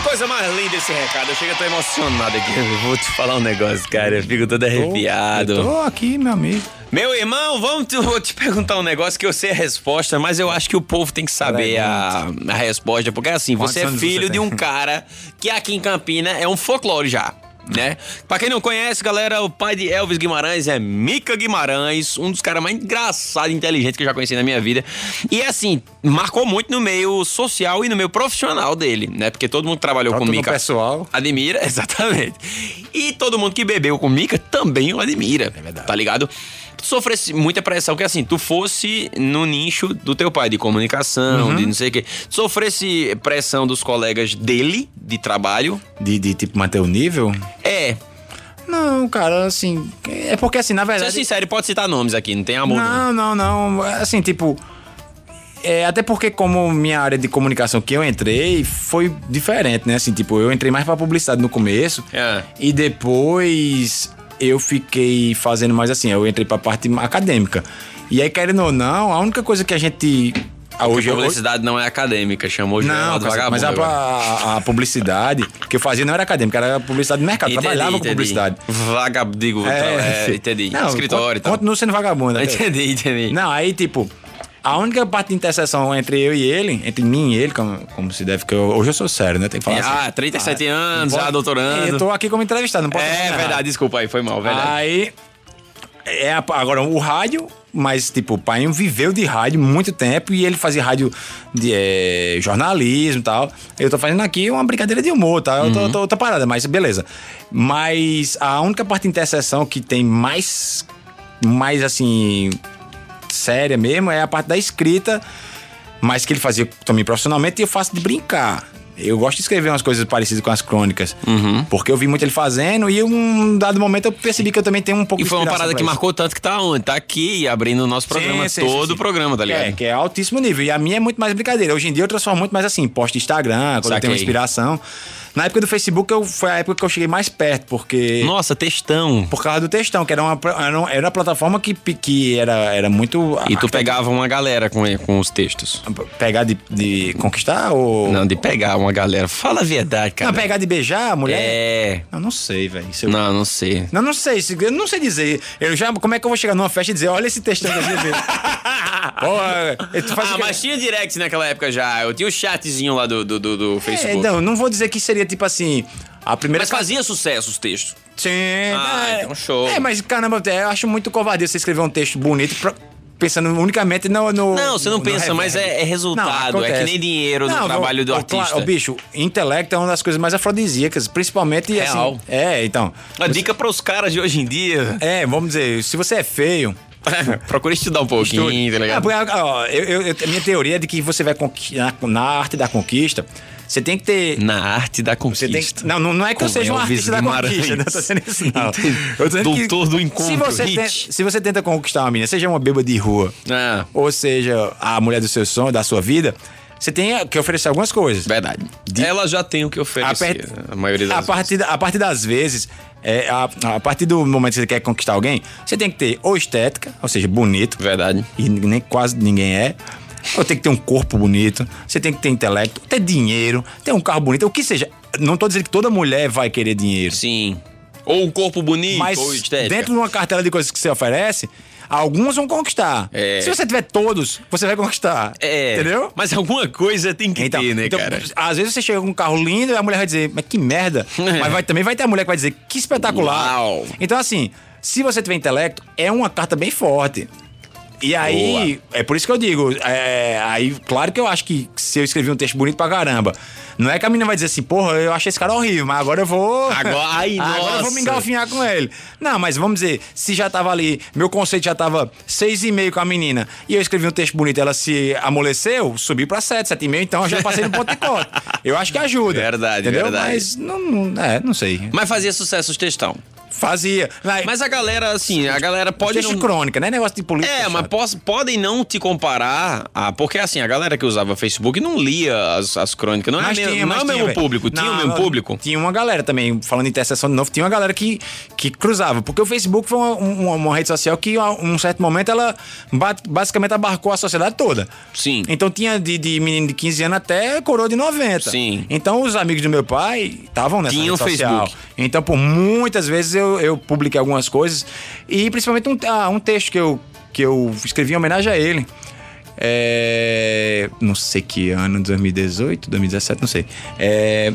Que coisa mais linda esse recado. Eu chego, eu tô emocionado aqui. Eu vou te falar um negócio, cara. Eu fico todo arrepiado. Eu tô aqui, meu amigo. Meu irmão, vamos te, vou te perguntar um negócio que eu sei a resposta, mas eu acho que o povo tem que saber a, a resposta. Porque assim, Quantos você é filho você de um cara que aqui em Campina é um folclore já. Né? Pra quem não conhece, galera, o pai de Elvis Guimarães é Mica Guimarães, um dos caras mais engraçados e inteligentes que eu já conheci na minha vida. E assim, marcou muito no meio social e no meio profissional dele, né? Porque todo mundo trabalhou Tanto com no Mica pessoal. admira, exatamente. E todo mundo que bebeu com Mica também o admira. É verdade. Tá ligado? Tu sofresse muita pressão, que assim, tu fosse no nicho do teu pai, de comunicação, Uhum. de não sei o quê. Tu sofresse pressão dos colegas dele, de trabalho. De, de tipo manter o nível? É, Não, cara, assim. É porque assim, na ser verdade. sincero, pode citar nomes aqui, não tem amor. Não. Não, não, não. Assim, tipo. É, até porque, como minha área de comunicação que eu entrei foi diferente, né? Assim, tipo, eu entrei mais pra publicidade no começo. É. E depois eu fiquei fazendo mais assim, eu entrei pra parte acadêmica. E aí, querendo ou não, a única coisa que a gente Hoje a publicidade não é acadêmica, chamou o Não, mas, vagabundo. mas a, a- a publicidade que eu fazia não era acadêmica, era publicidade de mercado. Entendi, trabalhava com entendi. publicidade. Vagabundo, digo, é, entendi. Não, Escritório e tal. Continuo sendo vagabundo. Entendi, entendi. Não, aí, tipo, a única parte de interseção entre eu e ele, entre mim e ele, como, como se deve, que eu- hoje eu sou sério, né? Tem que falar Ah, assim. 37 não anos, já doutorando. Eu tô aqui como entrevistado, não posso É verdade, nada. desculpa aí, foi mal, verdade. Aí, é agora, o rádio, mas, tipo, o pai viveu de rádio muito tempo e ele fazia rádio de é, jornalismo e tal. Eu tô fazendo aqui uma brincadeira de humor, tá? Eu tô, tô, outra parada, mas beleza. Mas a única parte de interseção que tem mais, mais assim, séria mesmo é a parte da escrita, mas que ele fazia também profissionalmente e eu faço de brincar. Eu gosto de escrever umas coisas parecidas com as crônicas. Uhum. Porque eu vi muito ele fazendo e um dado momento eu percebi que eu também tenho um pouco E de foi uma parada que isso. marcou tanto que tá onde? Tá aqui, abrindo o nosso programa, Sim, sim, todo sim, o programa, tá ligado? É, que é altíssimo nível. E a minha é muito mais brincadeira. Hoje em dia eu transformo muito mais assim, post Instagram, quando eu tenho uma Saquei. inspiração. Na época do Facebook eu, foi a época que eu cheguei mais perto, porque. Nossa, textão. Por causa do textão, que era uma, era uma, era uma plataforma que, que era, era muito. E tu pegava uma galera com, com os textos. Pegar de, de conquistar ou. Não, de pegar uma galera. Fala a verdade, cara. Não, pegar de beijar a mulher? É. Eu não sei, velho. Eu- Não, não sei. Não, não sei. se- Eu não sei dizer. Eu já, como é que eu vou chegar numa festa e dizer, olha esse textão que eu? Porra, tu faz ah, mas tinha direct naquela época já. Eu tinha o chatzinho lá do, do, do, do É, Facebook. não, não vou dizer que seria tipo assim. A primeira. Mas fazia sucesso os textos. Sim. Ah, é, então show. É, mas caramba, eu acho muito covardia você escrever um texto bonito pra- pensando unicamente no. no Não, você não no pensa, reverb. mas é- é resultado, Não, é que nem dinheiro no Não, trabalho do ô, artista. Ô, bicho, intelecto é uma das coisas mais afrodisíacas, principalmente Real. assim. É, então. Uma dica para os caras de hoje em dia. É, vamos dizer, se você é feio. Procura estudar um pouquinho, tá Ah, ligado? ó, eu, eu- minha teoria é de que você vai conquistar na arte da conquista, você tem que ter. Na arte da conquista. tem, não, não, não é que eu Com seja um Elvis artista da conquista, não tô sendo isso, não. Eu dizendo que Doutor do encontro, Se você, ten- se você tenta conquistar uma menina, seja uma bêbada de rua, Ah, ou seja a mulher do seu sonho, da sua vida, você tem que oferecer algumas coisas. verdade. Ela já tem o que A, oferecer. per- A maioria das a partir, da- a partir das vezes, é, a, a partir do momento que você quer conquistar alguém, você tem que ter ou estética, ou seja, bonito, vezes. Verdade. e nem quase ninguém é. Ou tem que ter um corpo bonito, você tem que ter intelecto, ter dinheiro, ter um carro bonito, o que seja. Não tô dizendo que toda mulher vai querer dinheiro. Sim. Ou um corpo bonito, Mas ou estética. dentro de uma cartela de coisas que você oferece, alguns vão conquistar. É. Se você tiver todos, você vai conquistar. É. Entendeu? Mas alguma coisa tem que ter, né, então, cara? às vezes você chega com um carro lindo e a mulher vai dizer, mas que merda. mas vai- também vai ter a mulher que vai dizer, que espetacular. Uau. Então, assim, se você tiver intelecto, é uma carta bem forte. E aí, é por isso que eu digo, é, aí, claro que eu acho que se eu escrevi um texto bonito pra caramba, não é que a menina vai dizer assim, porra, eu achei esse cara horrível, mas agora eu vou. Agora- ai, agora eu vou me engalfinhar com ele. Não, mas vamos dizer, se já tava ali, meu conceito já tava seis e meio com a menina, e eu escrevi um texto bonito, ela se amoleceu, subi pra sete, sete e meio, então eu já passei no ponto de corte. Eu acho que ajuda. Verdade, entendeu? verdade. Mas não, não, é, não sei. Mas fazia sucesso os textão. Fazia. Mas, Mas a galera, assim, a galera pode não... de crônica, né? Negócio de política. É, mas pos- podem não te comparar a. Porque assim, a galera que usava Facebook não lia as, as crônicas. Não é, Mas mesmo, tinha, não é o mesmo tinha, público. Tinha o Não, mesmo público? Tinha uma galera também, falando em interseção de novo, tinha uma galera que, que cruzava. Porque o Facebook foi uma, uma- uma rede social que, a um certo momento, ela ba- basicamente abarcou a sociedade toda. Sim. Então tinha de, de menino de 15 anos até coroa de 90. Sim. Então os amigos do meu pai estavam nessa Tinham rede social. Facebook. Então, por muitas vezes eu, eu publiquei algumas coisas. E principalmente um, ah, um texto que eu, que eu escrevi em homenagem a ele. É, não sei que ano, 2018, 2017, não sei. É,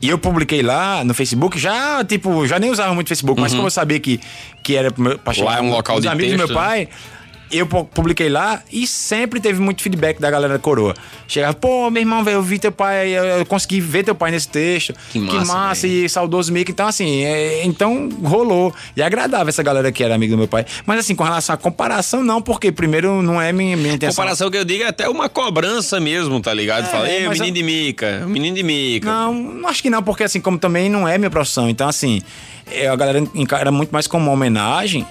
e eu publiquei lá no Facebook, já, tipo, já nem usava muito Facebook, mas como eu sabia que, que era pra chegar Uhum. é um local de amigos do meu texto, né? Eu pu- publiquei lá e sempre teve muito feedback da galera da coroa. Chegava, pô, meu irmão, velho, eu vi teu pai, eu, consegui ver teu pai nesse texto. Que massa, e saudoso Mico. Então, assim, é, então rolou. E agradava essa galera que era amiga do meu pai. Mas, assim, com relação à comparação, não, porque primeiro não é minha, minha intenção. Comparação que eu digo é até uma cobrança mesmo, tá ligado? É, Fala, mas menino eu- de mica, menino de mica. Não, não acho que não, porque assim, como também não é minha profissão. Então, assim, é, a galera encara muito mais como uma homenagem.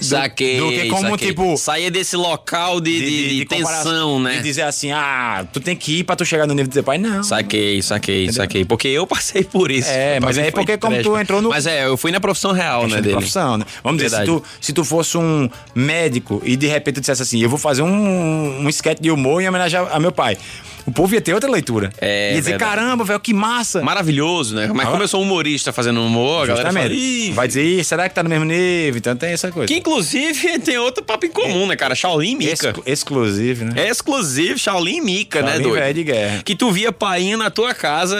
Saquei. do que como, saquei. tipo, Saía desse local de, de, de comparação, tensão, né? De dizer assim, ah, tu tem que ir pra tu chegar no nível do teu pai. Não. Saquei, saquei, saquei. Porque eu passei por isso. É, mas foi porque como trash. tu entrou no- Mas é, eu fui na profissão real, né, de dele. profissão, né? Vamos dizer, se Verdade. tu, se tu fosse um médico e de repente tu dissesse assim, eu vou fazer um, um sketch de humor em homenagem a, a meu pai. O povo ia ter outra leitura. É, ia dizer, verdade. caramba, velho, que massa. Maravilhoso, né? Mas como eu sou humorista fazendo humor, a galera fala, Justamente. "Ih, Vai dizer, "Ih, será que tá no mesmo nível? Então tem essa coisa. Que inclusive tem outro papo em comum, né, cara? Shaolin e Mika. Exclu- exclusivo, né? É exclusivo Shaolin e Mika, né, doido? velho de guerra. Que tu via painho na tua casa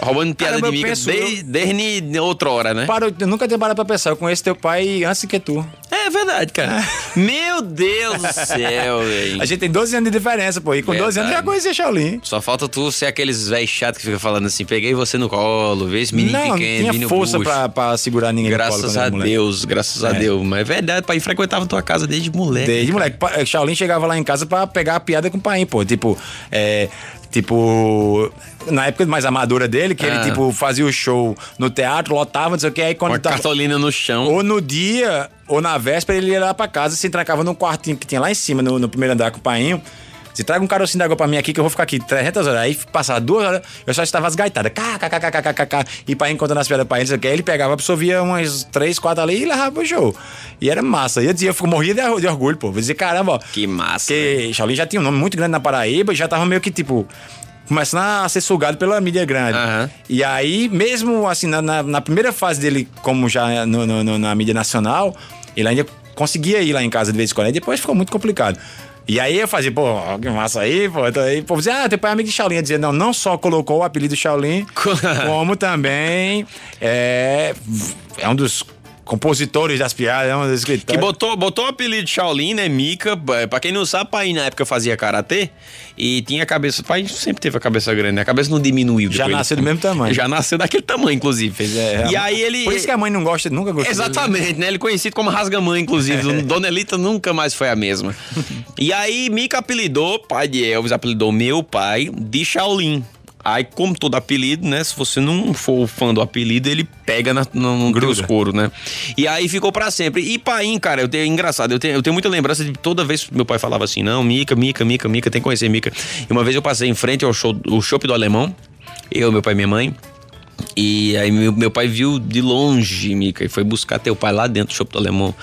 roubando piada Caramba, de eu Mika penso- desde, desde outra hora, né? Parou, eu nunca tinha parado pra pensar. Eu conheço teu pai antes que tu. É verdade, cara. Meu Deus do céu, velho. A gente tem 12 anos de diferença, pô. E com 12 anos Verdade. já conhecia Shaolin. Só falta tu ser aqueles velhos chatos que fica falando assim, peguei você no colo, vê esse menino não, não pequeno, tinha menino força pra, pra segurar ninguém no colo Graças a. Deus, graças a É. Deus. Mas é verdade, pai frequentava tua casa desde moleque. Desde moleque. Pa- Shaolin chegava lá em casa pra pegar a piada com o pai, pô. Tipo, é. Tipo, na época mais amadora dele, que Ah. ele, tipo, fazia o show no teatro, lotava, não sei o que, aí Com quando a tava. cartolina no chão. Ou no dia, ou na véspera, ele ia lá pra casa, se trancava num quartinho que tinha lá em cima, no, no primeiro andar com o painho. Se traga um carocinho d'água pra mim aqui, que eu vou ficar aqui 300 horas. Aí passava duas horas, eu só estava as gaitadas. Cá, cá, cá, cá, cá, cá, cá, cá. E pai contando as piadas pra ele, que. Aí ele pegava, absorvia umas três, quatro ali e levava pro show. E era massa. E eu dizia, eu fico- morria de, or- de orgulho, pô. Eu dizia, caramba, ó. Que massa. Porque Shaolin já tinha um nome muito grande na Paraíba e já tava meio que, tipo, começando a ser sugado pela mídia grande. Aham. E aí, mesmo assim, na, na- na primeira fase dele, como já no- no- no- na mídia nacional, ele ainda conseguia ir lá em casa de vez em quando. Aí depois ficou muito complicado. E aí eu fazia, pô, que massa aí, pô. Então aí, pô, dizia, ah, teu pai é amigo de Shaolin. Eu dizia, não, não só colocou o apelido Shaolin, como também é, é um dos compositores das piadas, é dos Que escritores. botou, botou o apelido de Shaolin, né? Mika. Pra quem não sabe, pai na época fazia karatê e tinha a cabeça. Pai sempre teve a cabeça grande, né? A cabeça não diminuiu. Já nasceu do mesmo tamanho. Já nasceu daquele tamanho, inclusive. É, e aí ele. Por isso que a mãe não gosta, nunca gostou. dele. Exatamente, né? Ele é conhecido como Rasga-Mãe, inclusive. Dona Elita nunca mais foi a mesma. e aí, Mika apelidou, pai de Elvis, apelidou meu pai de Shaolin. Aí, como todo apelido, né? Se você não for fã do apelido, ele pega na, no, no Gruda. teus couro, né? E aí ficou pra sempre. E Paim, cara, eu tenho, engraçado, eu tenho, eu tenho muita lembrança de toda vez que meu pai falava assim: não, Mica, Mica, Mica, Mica, tem que conhecer Mica. E uma vez eu passei em frente ao show, o shopping do Alemão, eu, meu pai e minha mãe. E aí meu, meu pai viu de longe, Mica, e foi buscar teu pai lá dentro do shopping do Alemão.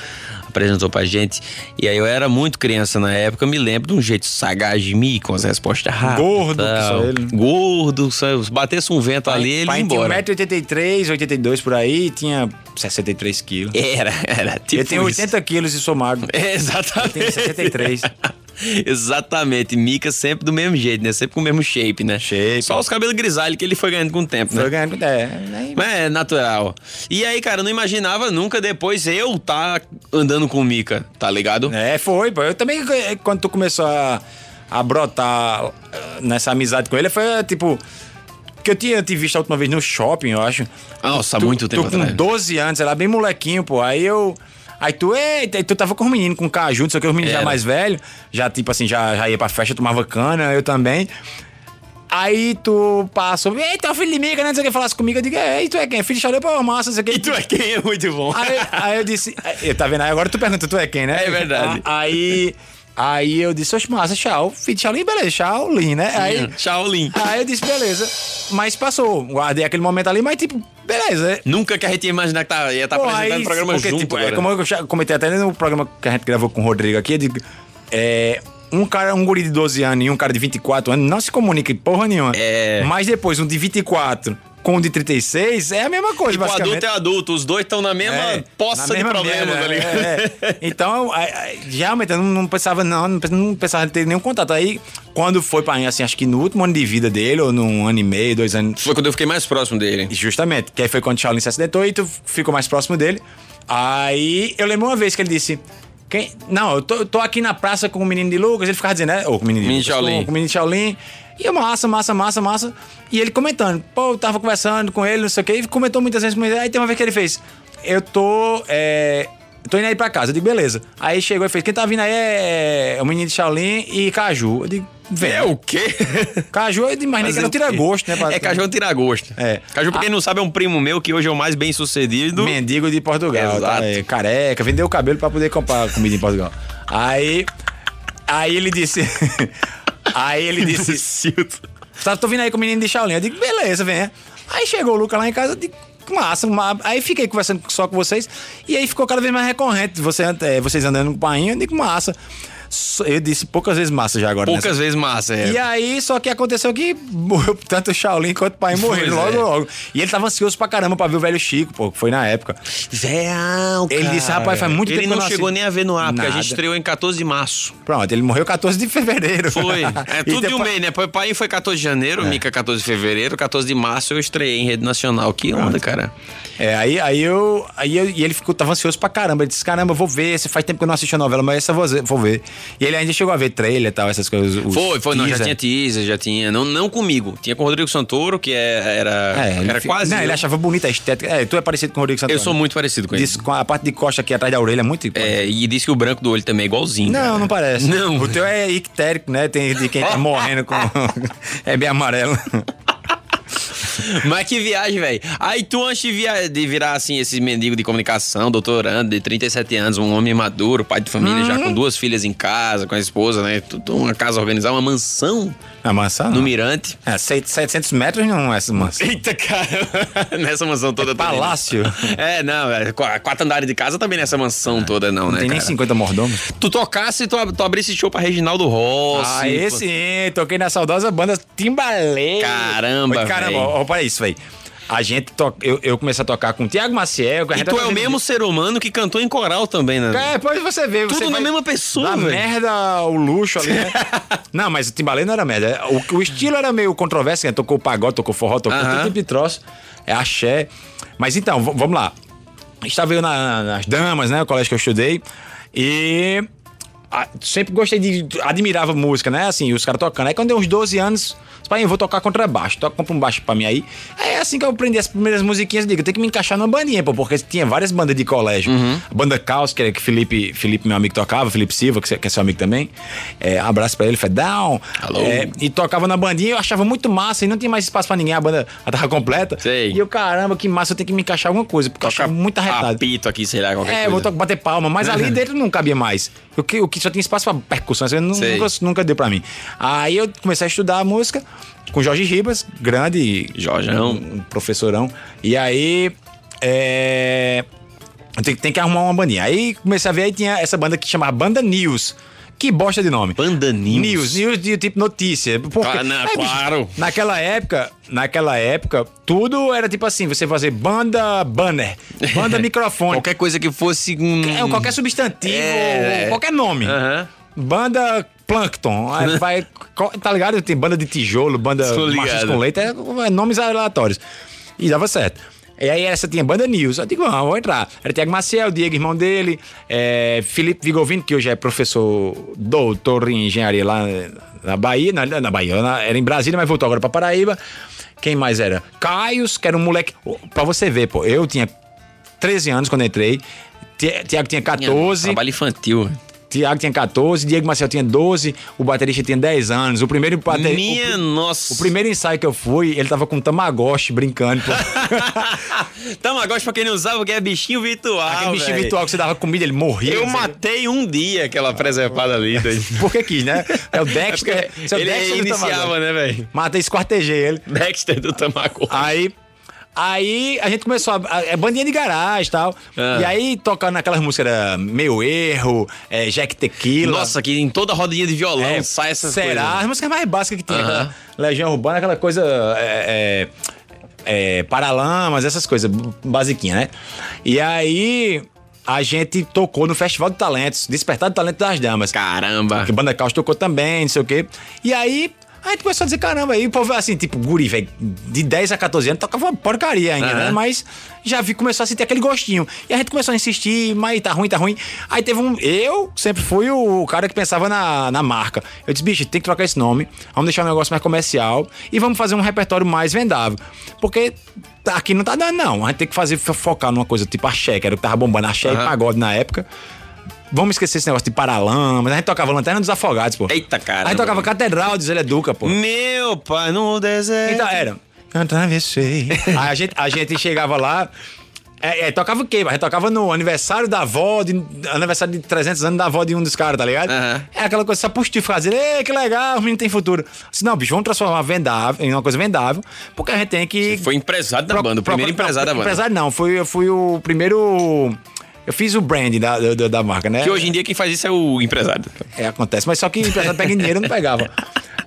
Apresentou pra gente. E aí eu era muito criança na época, me lembro de um jeito sagaz de mim, com as respostas rápidas. Gordo, que tal. só ele. Gordo, só- se batesse um vento ali, ele ia pai tinha embora. 1,83m, 82 por aí, tinha 63 quilos. Era, era. Tipo eu tenho isso. 80 quilos e sou magro. É, Exatamente. Eu tenho 73. Exatamente. Mica sempre do mesmo jeito, né? Sempre com o mesmo shape, né? Shape. Só os cabelos grisalhos que ele foi ganhando com o tempo, né? Foi ganhando. É, aí- Mas é natural. E aí, cara, eu não imaginava nunca depois eu tá andando com o Mika, tá ligado? É, foi, pô. Eu também, eh, quando tu começou a, a brotar eh, nessa amizade com ele, foi eh, tipo. Que eu tinha te visto a última vez no shopping, eu acho. Nossa, há Tu- muito tempo Tu com atrás. 12 anos, lá, bem molequinho, pô. Aí eu. Aí tu, eita, aí tu tava com os meninos, com caju, não sei o que, os meninos já Era. mais velhos, já tipo assim, já, já ia pra festa, tomava cana, eu também. Aí tu passou, eita, é o filho de mica, né? Não sei o que, falasse comigo, eu digo, ei, tu é quem? Filho de Xaleu, pô, massa, não sei o que. E tu é quem? É muito bom. Aí, aí eu disse, aí, tá vendo? Aí agora tu pergunta, tu é quem, né? É verdade. Aí, aí eu disse, oxe, massa, tchau. Shaolin, beleza, Shaolin, né? Aí, Shaolin. aí eu disse, beleza. Mas passou, guardei aquele momento ali, mas tipo, beleza. Nunca que a gente ia imaginar que tá, ia estar Pô, apresentando aí, o programa porque, junto tipo, é como eu comentei até no programa que a gente gravou com o Rodrigo aqui, eu digo, é, um cara, um guri de 12 anos e um cara de 24 anos não se comunica em porra nenhuma. É. Mas depois, um de 24 com um de 36 é a mesma coisa, Tipo, adulto é adulto, os dois estão na mesma É, poça na de mesma problemas merda, ali. é, é. Então, realmente, eu não, não pensava, não, não pensava- não pensava em ter nenhum contato. Aí, quando foi pra mim, assim, acho que no último ano de vida dele, ou num ano e meio, dois anos, Foi quando eu fiquei mais próximo dele. justamente, que aí foi quando o Shaolin se acidentou e tu ficou mais próximo dele. Aí, eu lembro uma vez que ele disse. Quem, não, eu tô, eu tô aqui na praça com o menino de Lucas, ele ficava dizendo, né? Ou com o menino de Menino Lucas, Shaolin. Com, com o menino de Shaolin. E eu, massa, massa, massa, massa. E ele comentando, pô, eu tava conversando com ele, não sei o quê, e comentou muitas vezes. Aí tem uma vez que ele fez, eu tô. É, tô indo aí pra casa. Eu digo, beleza. Aí chegou e fez, quem tá vindo aí é, é o menino de Shaolin e Caju. Eu digo, Vem. É o quê? Caju, eu imaginei que Fazer era o tira quê? gosto, né? pra- É Caju é um tira-gosto. É. Caju, pra quem não sabe, é um primo meu que hoje é o mais bem sucedido. Mendigo de Portugal, Exato. tá? É, careca, vendeu o cabelo pra poder comprar comida em Portugal. Aí, aí ele disse, aí ele disse, tá, tô vindo aí com o menino de Shaolin. Eu digo, beleza, vem. Aí chegou o Luca lá em casa, eu digo, massa, ma- aí fiquei conversando só com vocês e aí ficou cada vez mais recorrente, você, é, vocês andando com o painho, eu digo, massa. Eu disse poucas vezes massa já agora. Poucas nessa- vezes massa, é. E aí, só que aconteceu que morreu tanto o Shaolin quanto o pai morreram Pois logo, é. logo. E ele tava ansioso pra caramba pra ver o velho Chico, pô, que foi na época. Ele cara. disse, rapaz, faz muito Ele tempo que eu não chegou assisto. nem a ver no ar, porque a gente estreou em 14 de março. Pronto, ele morreu 14 de fevereiro. Foi. É tudo de um depois- mês, né? Pai foi 14 de janeiro, Mica 14 de fevereiro, 14 de março eu estreiei em rede nacional. Que onda, cara. É, aí, aí eu. Aí eu, e ele ficou, tava ansioso pra caramba. Ele disse: caramba, eu vou ver. Esse faz tempo que eu não assisti a novela, mas essa eu vou ver. E ele ainda chegou a ver trailer e tal, essas coisas. Foi, foi, não, já teaser. tinha teaser, já tinha. Não, não comigo. Tinha com o Rodrigo Santoro, que é- era, É, ele era fi- quase. Não, ele achava bonita a estética. É, tu é parecido com o Rodrigo Santoro. Eu sou muito parecido com ele. Disse, com a parte de costa aqui atrás da orelha é muito. É, e disse que o branco do olho também é igualzinho. Não, cara. não parece. Não. O teu é ictérico, né? Tem de quem tá morrendo com. é bem amarelo. Mas que viagem, velho. Aí tu, antes de, via- de virar, assim, esse mendigo de comunicação, doutorando, de 37 anos, um homem maduro, pai de família, Uhum. já com duas filhas em casa, com a esposa, né? Tudo uma casa organizada, uma mansão A maçã? no. Mirante. É, sei- 700 metros não é essa maçã. Eita, cara. nessa mansão toda. também, né? palácio. É, não, é, qu- quatro andares de casa também nessa mansão toda, não, Não né? tem nem cara? 50 mordomos. Tu tocasse, tu, tu abrisse show pra Reginaldo Rossi. Ah, esse sim, toquei na saudosa banda Timbalê. Caramba, Oi, Caramba, véi. para isso, velho. A gente to... eu, eu comecei a tocar com o Tiago Maciel. E tu é o mesmo ser humano que cantou em coral também, né? É, depois você vê. Tudo você na mesma pessoa, velho. merda, o luxo ali, né? não, mas o Timbalê não era merda. O, o estilo era meio controverso, né? Tocou pagode, tocou forró, tocou Aham. todo tipo de troço. É axé. Mas então, vamos lá. Estava eu na- nas damas, né? O colégio que eu estudei. E sempre gostei de. Admirava música, né? Assim, os caras tocando. Aí quando deu uns 12 anos, pai, eu vou tocar contrabaixo. Toca, compra um baixo pra mim aí. Aí é assim que eu aprendi as primeiras musiquinhas. Eu digo, eu tenho que me encaixar numa bandinha, pô, porque tinha várias bandas de colégio. A banda Caos, que, é que Felipe, Felipe, meu amigo, tocava, Felipe Silva, que, que é seu amigo também. É, abraço pra ele, Fedão. Alô. É, e tocava na bandinha, eu achava muito massa e não tinha mais espaço pra ninguém, a banda já tava completa. Sei. E eu, caramba, que massa, eu tenho que me encaixar alguma coisa, porque eu achava muito arretado. Apito aqui, sei lá, qualquer É, coisa. vou to- bater palma, mas ali dentro não cabia mais. O que, o que só tinha espaço pra percussão, Sei. nunca, nunca deu pra mim. Aí eu comecei a estudar a música com Jorge Ribas, grande. Jorjão. Um, um professorão. E aí. É. tenho, tenho que arrumar uma bandinha. Aí comecei a ver, aí tinha essa banda que chamava Banda News. Que bosta de nome. Banda News? News, news de tipo notícia. Porque, Ah, não, Aí, bicho, claro. naquela época, naquela época, tudo era tipo assim, você fazer banda banner, banda microfone. Qualquer coisa que fosse um... É, qualquer substantivo, É. ou qualquer nome. Aham. Banda Plankton. Vai. Tá ligado? Tem banda de tijolo, banda machos com leite, é, é nomes aleatórios. E dava certo. E aí essa tinha banda News. Eu digo, ah, vou entrar. Era Tiago Maciel, Diego, irmão dele, é, Felipe Vigovino, que hoje é professor doutor em engenharia lá na Bahia, na, na Bahia, na- era em Brasília, mas voltou agora pra Paraíba. Quem mais era? Caios, que era um moleque. Pra você ver, pô, eu tinha 13 anos quando entrei. Ti- Tiago tinha 14. Trabalho infantil. Tiago tinha 14, Diego Marcel tinha 12, o baterista tinha 10 anos. O primeiro bater- Minha o, nossa. o primeiro ensaio que eu fui, ele tava com Tamagotchi brincando. Pô. Tamagotchi, pra quem não sabe, que é bichinho virtual, Aquele bichinho velho. virtual que você dava comida, ele morria. Eu sei. matei um dia aquela preservada ali. doido. Porque quis, né? É o Dexter. É é ele Dexter do iniciava, né, velho? Matei, esquartejei ele. Dexter do Tamagotchi. Aí. Aí a gente começou a. a- É bandinha de garagem e tal. Ah. E aí tocando aquelas músicas era Meu Erro, é, Jack Tequila. Nossa, que em toda rodinha de violão É, sai essas será? coisas. As músicas mais básicas que tinha. Aham. aquela Legião Urbana, aquela coisa. É, é, é, Paralamas, essas coisas, basiquinha, né? E aí a gente tocou no Festival de Talentos, Despertar do Talento das Damas. Caramba. Que Banda Caos tocou também, não sei o quê. E aí. A gente começou a dizer, caramba, aí o povo, assim, tipo, guri, velho, de 10 a 14 anos, tocava uma porcaria ainda, Aham. né? Mas já vi, começou a sentir aquele gostinho. E a gente começou a insistir, mas tá ruim, tá ruim. Aí teve um. Eu sempre fui o cara que pensava na, na marca. Eu disse, bicho, tem que trocar esse nome, vamos deixar um negócio mais comercial e vamos fazer um repertório mais vendável. Porque aqui não tá dando, não. A gente tem que fazer fo- focar numa coisa tipo axé, que era o que tava bombando, axé e Aham. pagode na época. Vamos esquecer esse negócio de paralamas. A gente tocava Lanterna dos Afogados, pô. Eita, cara. A gente tocava Catedral de Zé Educa, pô. Meu pai no deserto. Então, era. Atravessei. Aí a gente, a gente chegava lá. É, é, tocava o quê? A gente tocava no aniversário da avó, de, aniversário de 300 anos da avó de um dos caras, tá ligado? Aham. É aquela coisa só positivo, fazer, ei, que legal, o menino tem futuro. Assim, não, bicho, vamos transformar vendável, em uma coisa vendável, porque a gente tem que. Foi empresário da Pro- banda, o primeiro pro- empresário da banda. Empresário não, fui, eu fui o primeiro. Eu fiz o brand da, da, da marca, né? Que hoje em dia quem faz isso é o empresário. É, acontece. Mas só que o empresário pega dinheiro e não pegava.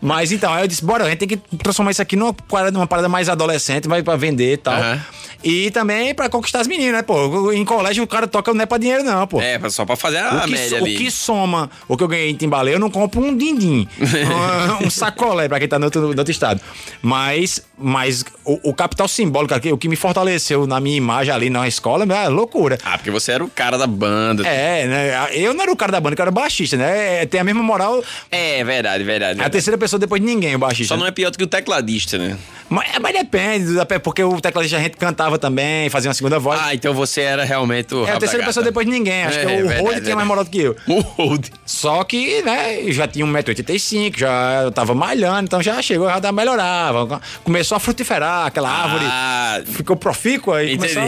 Mas então, aí eu disse, bora, a gente tem que transformar isso aqui numa parada, numa parada mais adolescente, vai pra vender e tal. Aham. E também pra conquistar as meninas, né, pô? Em colégio o cara toca não é pra dinheiro, não, pô. É, só pra fazer a O que, média so- ali. o que soma o que eu ganhei em Timbalê, eu não compro um din-din. um, um sacolé pra quem tá no outro, no outro estado. Mas, mas o, o capital simbólico aqui, o que me fortaleceu na minha imagem ali na escola, é loucura. Ah, porque você era o cara da banda. É, né? Eu não era o cara da banda, eu era o baixista, né? É, Tem a mesma moral. É, verdade, verdade. É a verdade. terceira pessoa depois de ninguém, o baixista. Só não é pior do que o tecladista, né? Mas, mas depende, porque o tecladista a gente cantava também, fazia uma segunda voz. Ah, então você era realmente o. é a terceira pessoa depois de ninguém. Acho É, que o verdade, Rode tinha mais verdade. moral do que eu. O Hold. Só que, né, já tinha 1,85m, já tava malhando, então já chegou, já melhorava. Começou a frutiferar aquela árvore. Ah, Ficou profícua e começou,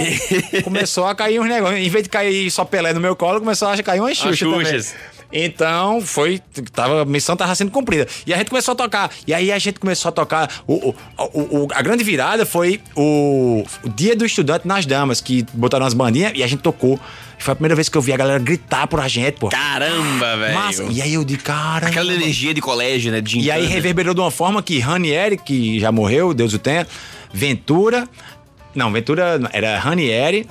começou a cair uns negócios. Em vez de cair só Pelé no meu colo, começou a cair umas xuxas também. Então, foi. Tava, a missão tava sendo cumprida. E a gente começou a tocar. E aí a gente começou a tocar. O, o- o- a grande virada foi o, o Dia do Estudante nas Damas, que botaram as bandinhas e a gente tocou. Foi a primeira vez que eu vi a galera gritar por a gente, pô. caramba, velho. E aí eu de cara. Aquela energia de colégio, né? De E aí reverberou de uma forma que Ranieri, que já morreu, Deus o tenha, Ventura. Não, Ventura era Ranieri,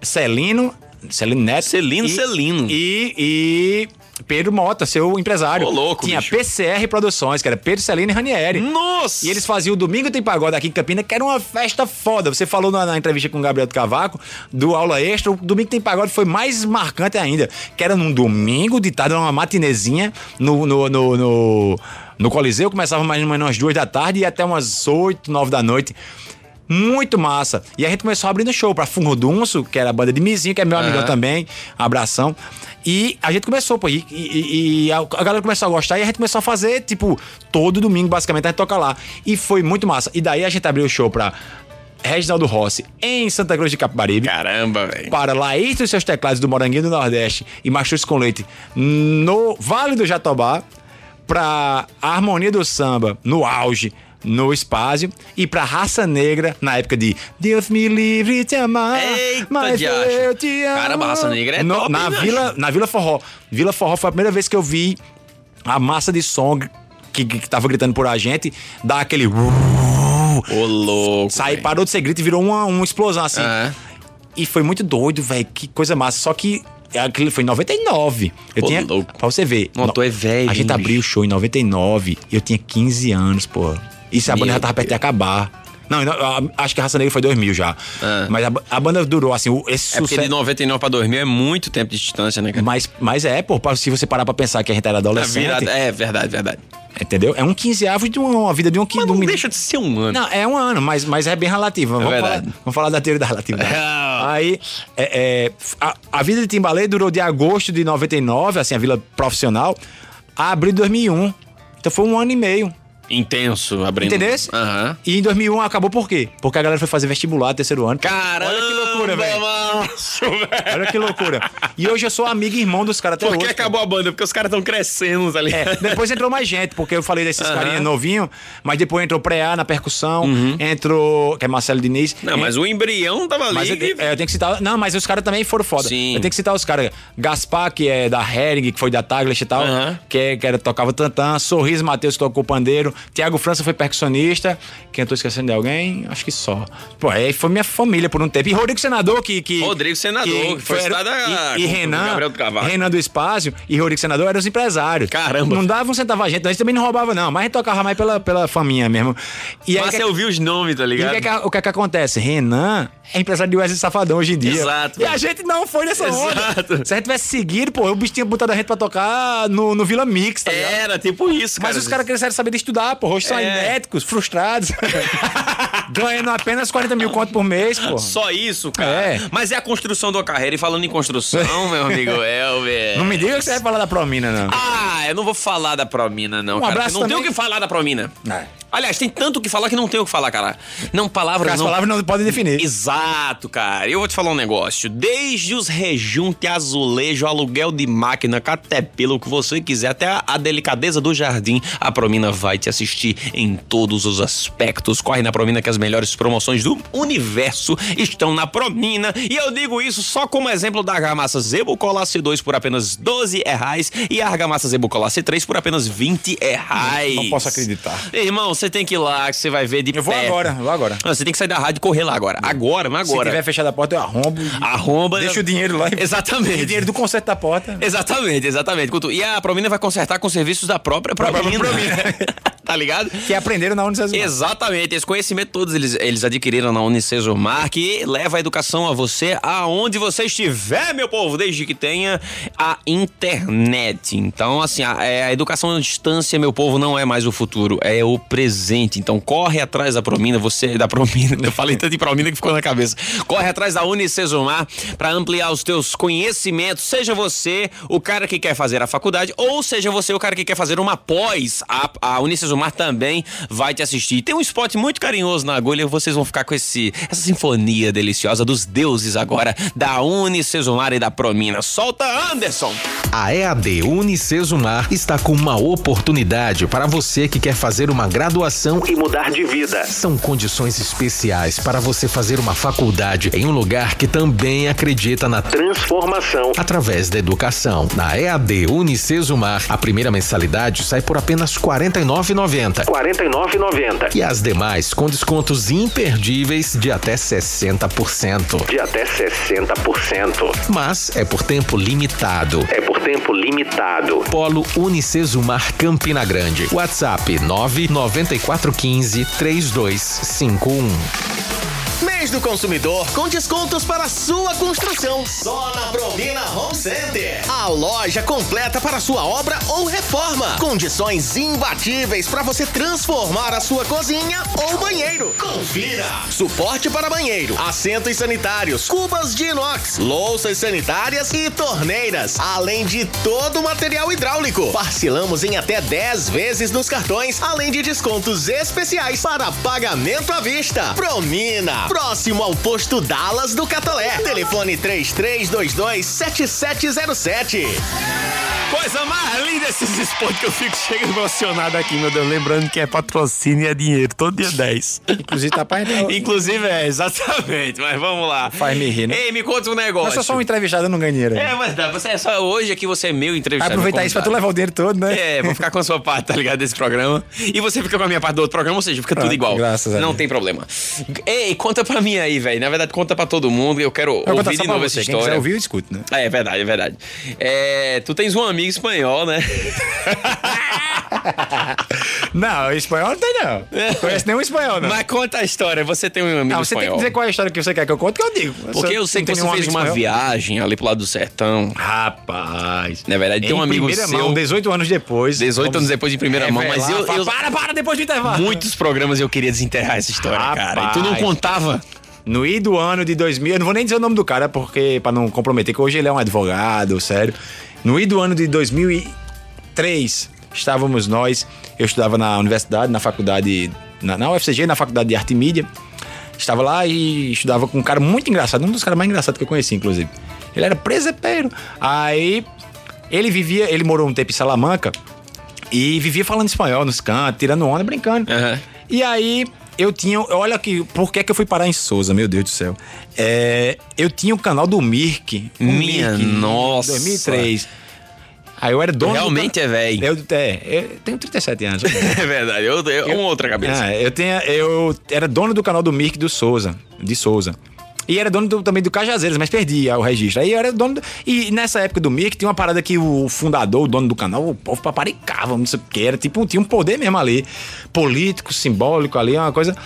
Celino, Celino Neto. Celino, e, Celino. E, e Pedro Mota, seu empresário. Ô, louco, Tinha bicho. PCR Produções, que era Pedro Celino e Ranieri. Nossa! E eles faziam o Domingo Tem Pagode aqui em Campina, que era uma festa foda. Você falou na, na entrevista com o Gabriel do Cavaco, do Aula Extra, o Domingo Tem Pagode foi mais marcante ainda. Que era num domingo, de tarde, era uma matinezinha no, no, no, no, no Coliseu. Começava mais ou menos umas duas da tarde e até umas oito, nove da noite. Muito massa. E a gente começou abrindo show pra Fungudunço, que era a banda de Mizinho, que é meu amigão Aham. também. Abração. E a gente começou, pô. E, e- e a, galera começou a gostar e a gente começou a fazer, tipo, todo domingo, basicamente, a gente toca lá. E foi muito massa. E daí a gente abriu o show pra Reginaldo Rossi em Santa Cruz de Capibaribe. Caramba, velho. Para Laís e seus teclados do Moranguinho do Nordeste e Machus com Leite no Vale do Jatobá. Pra Harmonia do Samba no auge no Espásio e pra Raça Negra na época de Deus me livre te amar, Eita, mas diacho. eu te amo. Caramba, Raça Negra é No- top, na Vila Na Vila Forró. Vila Forró foi a primeira vez que eu vi a massa de som que, que tava gritando por a gente dar aquele... Ô, louco. Sai, velho. parou de ser grito e virou uma, uma explosão assim. Aham. E foi muito doido, velho. Que coisa massa. Só que aquilo foi em 99. Eu Ô, tinha. louco. Pra você ver. Não, tu é velho, A gente abriu o show em 99. Eu tinha 15 anos, pô. Isso a Meu banda já tava perto de acabar. Não, não, acho que a Raça Negra foi 2000 já. Ah. Mas a, a banda durou, assim, o- esse É sucesso. de 99 pra 2000 é muito tempo de distância, né, cara? Mas, mas é, pô, se você parar pra pensar que a gente era adolescente. virada- É, verdade, verdade. Entendeu? É um 15 avos de uma, uma vida de um 15 Mas um não menino. deixa de ser um ano. Não, é um ano, mas, mas é bem relativo. Vamos, falar, verdade. vamos falar da teoria da relatividade. Aí, é, é, a, a vida de Timbalê durou de agosto de 99, assim, a vila profissional, a abril de 2001. Então foi um ano e meio. Intenso, abrindo. Entendeu? Aham. E em 2001 acabou por quê? Porque a galera foi fazer vestibular, terceiro ano. Caramba, Olha que loucura, velho. Olha que loucura. E hoje eu sou amigo e irmão dos caras até Por que hoje. acabou a banda? Porque os caras estão crescendo, tá ligado? É, depois entrou mais gente, porque eu falei desses Aham. carinha novinho, mas depois entrou Preá na percussão, entrou, que é Marcelo Diniz. Não, mas o embrião tava ali. Mas eu, é, eu tenho que citar. Não, mas os caras também foram foda. Sim. Eu tenho que citar os caras. Gaspar, que é da Hering, que foi da Taglish e tal, Aham. que, é- que era, tocava tantã. Sorriso Matheus, que tocou pandeiro. Tiago França foi percussionista. Quem eu tô esquecendo de alguém? Acho que só. Pô, aí foi minha família por um tempo. E Rodrigo Senador, que. que Rodrigo Senador, que foi era- a- E, e Renan. Do. Renan do Espaço e Rodrigo Senador eram os empresários. Caramba. Não dava um centavo a gente, nós também não roubava, não. Mas a gente tocava mais pela, pela faminha mesmo. E aí, Mas que- você ouviu os nomes, tá e o ligado? que, é que, o que é que acontece? Renan é empresário de Wesley Safadão hoje em dia. Exato. E a gente não foi nessa onda. Exato. Se a gente tivesse seguido, pô, o bicho tinha botado a gente pra tocar no, no Vila Mix, tá ligado? Era tipo isso, cara. Mas os caras queriam saber de estudar lá, pô. Hoje são É. frustrados. Ganhando apenas 40 mil conto por mês, pô. Só isso, cara. É. Mas é a construção uma carreira. E falando em construção, meu amigo Elber. Não me diga que você vai falar da Promina, não. Ah, eu não vou falar da Promina, não, Um cara. abraço Não tem o também. que falar da Promina. É. Aliás, tem tanto o que falar que não tem o que falar, cara. Não, palavras As não. palavras não podem definir. Exato, cara. Eu vou te falar um negócio. Desde os rejunte, azulejo, aluguel de máquina, catepila, o que você quiser, até a, a delicadeza do jardim, a Promina vai te assistir em todos os aspectos. Corre na Promina que as melhores promoções do universo estão na Promina. E eu digo isso só como exemplo da argamassa Zebo Colace 2 por apenas 12 reais e a argamassa Zebo Colace 3 por apenas 20 reais. Não posso acreditar. Irmão, você tem que ir lá, que você vai ver de Eu vou perto. agora, vou agora. Não, você tem que sair da rádio e correr lá agora. Agora, mas Se agora. tiver fechada a porta, eu arrombo. Arromba. Deixa o dinheiro lá. e- Exatamente. O dinheiro do conserto da porta. Exatamente, exatamente. E a Promina vai consertar com serviços da própria própria Promina. Tá ligado? Que aprenderam na Unicesumar. Exatamente, esse conhecimento todos eles, eles adquiriram na Unicesumar, que leva a educação a você aonde você estiver, meu povo, desde que tenha a internet. Então, assim, a, é, a educação à distância, meu povo, não é mais o futuro, é o presente. Então, corre atrás da Promina, você, da Promina, eu falei tanto de Promina que ficou na cabeça. Corre atrás da Unicesumar para ampliar os teus conhecimentos, seja você o cara que quer fazer a faculdade ou seja você o cara que quer fazer uma pós. A, a Unicesumar também vai te assistir. Tem um spot muito carinhoso na agulha, vocês vão ficar com esse, essa sinfonia deliciosa dos deuses agora da Unicesumar e da Promina. Solta, Anderson! A EAD Unicesumar está com uma oportunidade para você que quer fazer uma graduação E mudar de vida. São condições especiais para você fazer uma faculdade em um lugar que também acredita na Transformação. através da educação. Na EAD Unicesumar, a primeira mensalidade sai por apenas R$ 49,90 R$ 49,90. e as demais com descontos imperdíveis de até 60%. De até 60%. Mas é por tempo limitado. É por tempo limitado. Polo Unicesumar Campina Grande. WhatsApp 99415 3251. Mês do consumidor com descontos para sua construção. Só na Provina Home Center. A loja completa para sua obra ou reforma. Condições imbatíveis para você transformar a sua cozinha ou banheiro. Confira. Suporte para banheiro, assentos sanitários, cubas de inox, louças sanitárias e torneiras. Além de todo o material hidráulico. Parcelamos em até 10 vezes nos cartões, além de descontos especiais para pagamento à vista. Promina, próximo ao posto Dallas do Catolé. Telefone 33227707. Coisa mais linda esses spots que eu fico chega emocionado aqui, meu Deus. Lembrando que é patrocínio e é dinheiro, todo dia 10. Inclusive, tá pra Inclusive é, exatamente, mas vamos lá. Faz me rir, né? Ei, me conta um negócio. Mas só só um entrevistado, eu não ganho dinheiro. É, mas dá, você é só hoje aqui você é meu entrevistado. aproveitar isso pra tu levar o dinheiro todo, né? É, vou ficar com a sua parte, tá ligado? Desse programa. E você fica com a minha parte do outro programa, ou seja, fica tudo Pronto, igual. graças a Não Deus. tem problema. Ei, conta pra mim aí, velho. Na verdade, conta pra todo mundo. Eu quero Eu ouvir de novo você. essa Quem quiser história. ouvir, eu escuto, né? É, é verdade, é verdade. É, tu tens um amigo espanhol, né? Não, espanhol não tem, não. Conhece nenhum espanhol, não. Mas conta a história. Você tem um amigo não, você tem que espanhol. dizer qual é a história que você quer que eu conte, que eu digo. Porque eu sei que você fez uma espanhol. viagem ali pro lado do sertão. Rapaz. Na verdade, tem um Em amigo primeira seu. mão, 18 anos depois. 18 Vamos anos depois de primeira mão, mas revelar, eu, eu- Para, para, depois do intervalo. Muitos programas eu queria desenterrar essa história, cara. E tu não Rapaz. Contava? No I do ano de 2000, eu não vou nem dizer o nome do cara, porque para não comprometer, que hoje ele é um advogado, sério. No I do ano de 2003, estávamos nós, eu estudava na universidade, na faculdade, na, na UFCG, na faculdade de arte e mídia. Estava lá e estudava com um cara muito engraçado, um dos caras mais engraçados que eu conheci, inclusive. Ele era presepeiro. Aí, ele vivia, ele morou um tempo em Salamanca e vivia falando espanhol nos cantos, tirando onda, brincando. Aham. E aí, eu tinha. Olha aqui, por que, que eu fui parar em Souza, meu Deus do céu? É, eu tinha o canal do Mirk. Minha Mirk, nossa. 2003. Aí eu era dono. do Realmente can- é velho. Eu, é, eu tenho 37 anos. É verdade, eu, eu, uma outra cabeça. Ah, eu, tenho, eu era dono do canal do Mirk do Souza, de Souza. E era dono do- também do Cajazeiras, mas perdi o registro. Aí era dono. do- e nessa época do Mirk tinha uma parada que o fundador, o dono do canal, o povo paparicava, não sei o que. Era tipo, tinha um poder mesmo ali. Político, simbólico ali, uma coisa.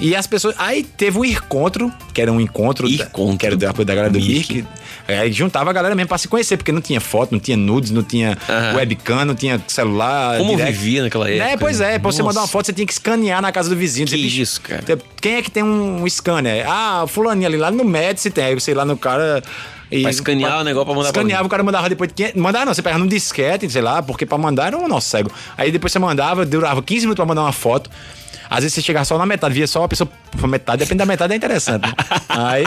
E as pessoas. Aí teve um encontro, que era um encontro, da- Encontro que era da, da galera do Mirk. Mirk. Aí juntava a galera mesmo pra se conhecer, porque não tinha foto, não tinha nudes, não tinha Aham. webcam, não tinha celular. Como direct. vivia naquela época, É, pois é. Pra você mandar uma foto, você tinha que escanear na casa do vizinho. Que Você, "Bicho, isso, cara?" Quem é que tem um scanner? Ah, o fulaninho ali, lá no Médici tem. Aí você lá no cara. E, Pra escanear o negócio pra mandar pra Escaneava, o cara mandava depois de 500. Mandava não, você pegava num disquete, sei lá, porque pra mandar era um nosso cego. Aí depois você mandava, durava 15 minutos pra mandar uma foto. Às vezes você chegava só na metade, via só uma pessoa pra metade, depende da metade, é interessante. né? aí.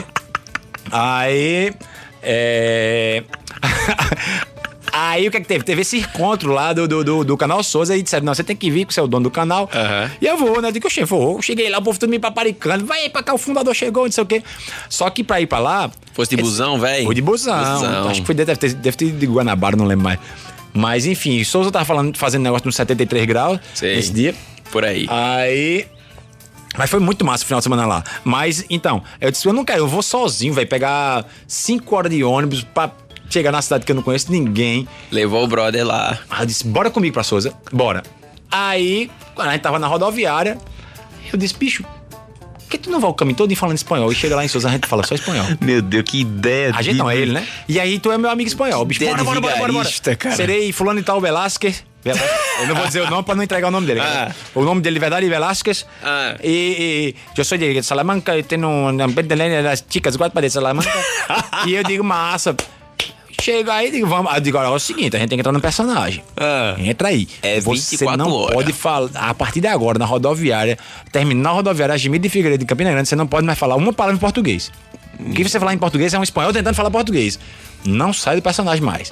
Aí. É. Aí o que é que teve? Teve esse encontro lá do, do, do, do canal Souza e disseram: não, você tem que vir, que você é o dono do canal. Aham. E eu vou, né? Eu digo, "Oxe, vou. Cheguei lá, o povo todo me paparicando. Vai pra cá, o fundador chegou, não sei o quê. Só que pra ir pra lá. Fosse de busão, velho? Foi de busão. Busão. Acho que foi, deve ter, deve ter de Guanabara, não lembro mais. Mas enfim, Souza tava falando, fazendo negócio nos 73 graus Sei. nesse dia. Por aí. Aí. Mas foi muito massa o final de semana lá. Mas, então, eu disse, eu não quero, eu vou sozinho, vai pegar 5 horas de ônibus pra chegar na cidade que eu não conheço ninguém. Levou o brother lá. Aí eu disse, bora comigo pra Souza, bora. Aí, quando a gente tava na rodoviária, eu disse, bicho, por que tu não vai o caminho todo falando espanhol? E chega lá em Souza, a gente fala só espanhol. Meu Deus, que ideia. A gente não, é ele, né? E aí tu é meu amigo espanhol. Bicho, bora, de bora, bora, bora, bora. cara. Serei fulano e tal Velásquez. Eu não vou dizer o nome pra não entregar o nome dele. Ah. O nome dele de verdade é Velásquez. Ah. E, e eu sou de Salamanca e tenho uma pentelene das chicas quatro de Salamanca. e eu digo, massa. Chega aí, digo, vamos. Eu digo, olha, é o seguinte, a gente tem que entrar no personagem. Ah. Entra aí. É Você 24 não horas. pode falar, a partir de agora, na rodoviária, terminar a rodoviária Agimir de Figueiredo, de Campina Grande, você não pode mais falar uma palavra em português. O que você falar em português é um espanhol tentando falar português. Não sai do personagem mais.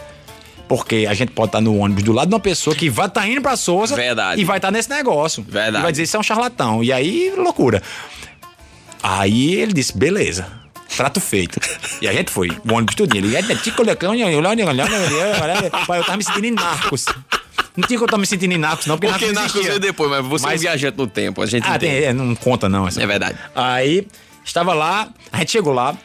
Porque a gente pode estar no ônibus do lado de uma pessoa que vai estar indo pra Souza Verdade. e vai estar nesse negócio. Verdade. E vai dizer isso é um charlatão. E aí, loucura. Aí ele disse, beleza. Trato feito. E a gente foi. O ônibus tudinho. Ele, "É, tico, lecão, olha, olha, olha, olha, olha." Pai, eu tava me sentindo em narcos. Não tinha que eu tava me sentindo em narcos, não, porque, Porque narcos Narcos veio depois, mas você é um Mas- viajante no tempo. A gente Ah, tem, é, não conta não. Essa É verdade. Aí, estava lá, a gente chegou lá,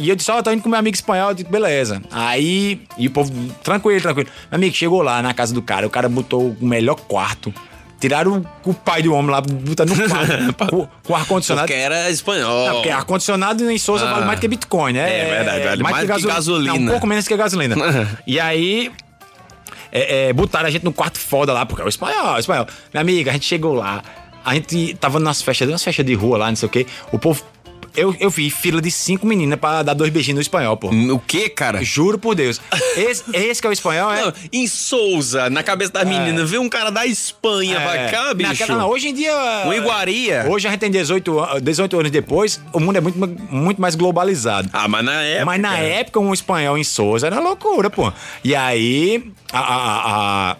e eu disse, ó, eu tô indo com meu amigo espanhol, eu disse, beleza. Aí, e o povo, tranquilo, tranquilo. Meu amigo, chegou lá na casa do cara, o cara botou o melhor quarto, tiraram o, o pai do homem lá, botaram no quarto, com, com ar-condicionado. Porque era espanhol. Não, porque ar-condicionado em Souza Ah. vale mais que Bitcoin, né? É verdade, vale mais que gaso- gasolina. Não, um pouco menos que gasolina. e aí, é, é, botaram a gente num quarto foda lá, porque é o espanhol, o espanhol. Minha amiga, a gente chegou lá, a gente tava nas festas, umas festas de rua lá, não sei o quê. O povo. Eu, eu vi fila de cinco meninas pra dar dois beijinhos no espanhol, pô. O que, cara? Juro por Deus. Esse, esse que é o espanhol, é. Não, em Souza, na cabeça das meninas, vê um cara da Espanha é, pra cá, bicho. naquela- não, hoje em dia. Um iguaria. Hoje a gente tem 18, an- 18 anos depois, o mundo é muito, muito mais globalizado. Ah, mas na época. Mas na época, um espanhol em Souza era loucura, pô. E aí, a. a- a-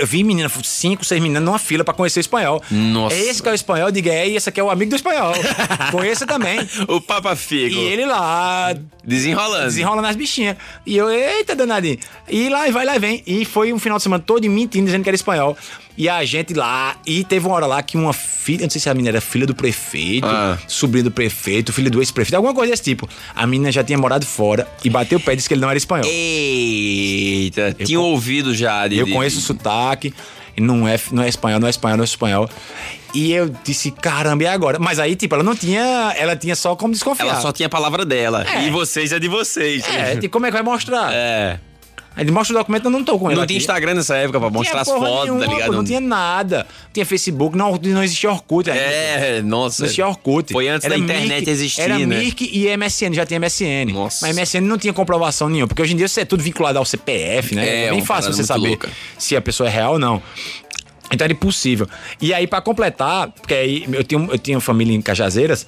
eu vi menina, cinco, seis meninas numa fila pra conhecer o espanhol. Nossa. Esse que é o espanhol, diga, é, e esse aqui é o amigo do espanhol. Conheça também. O Papa Figo. E ele lá, Desenrolando. desenrolando as bichinhas. E eu, eita, danadinho. E lá, e vai lá, e vem. E foi um final de semana todo mentindo, dizendo que era espanhol. E a gente lá, e teve uma hora lá que uma filha, não sei se a menina era filha do prefeito, Ah. sobrinho do prefeito, filho do ex-prefeito, alguma coisa desse tipo. A menina já tinha morado fora e bateu o pé e disse que ele não era espanhol. Eita, tinha ouvido já. De, Eu de- conheço o sotaque, e não é, não é espanhol, não é espanhol, não é espanhol. E eu disse, caramba, e agora? Mas aí, tipo, ela não tinha. Ela tinha só como desconfiar. Ela só tinha a palavra dela. É. E vocês é de vocês. É, tipo, como é que vai mostrar? É. Aí ele mostra o documento, eu não tô com ele. Não aqui. tinha Instagram nessa época pra mostrar as fotos, nenhuma, tá ligado? pô, não tinha nada. Não tinha Facebook, não, não existia Orkut. ainda. É, nossa. Não existia Orkut. Foi antes da internet Mirk, existir, Era né? Mirk e MSN, já tinha MSN. Nossa. Mas MSN não tinha comprovação nenhuma, porque hoje em dia isso é tudo vinculado ao CPF, né? É, É, bem fácil você saber louca. se a pessoa é real ou não. Então era impossível. E aí, pra completar, porque aí eu tinha, eu tinha família em Cajazeiras,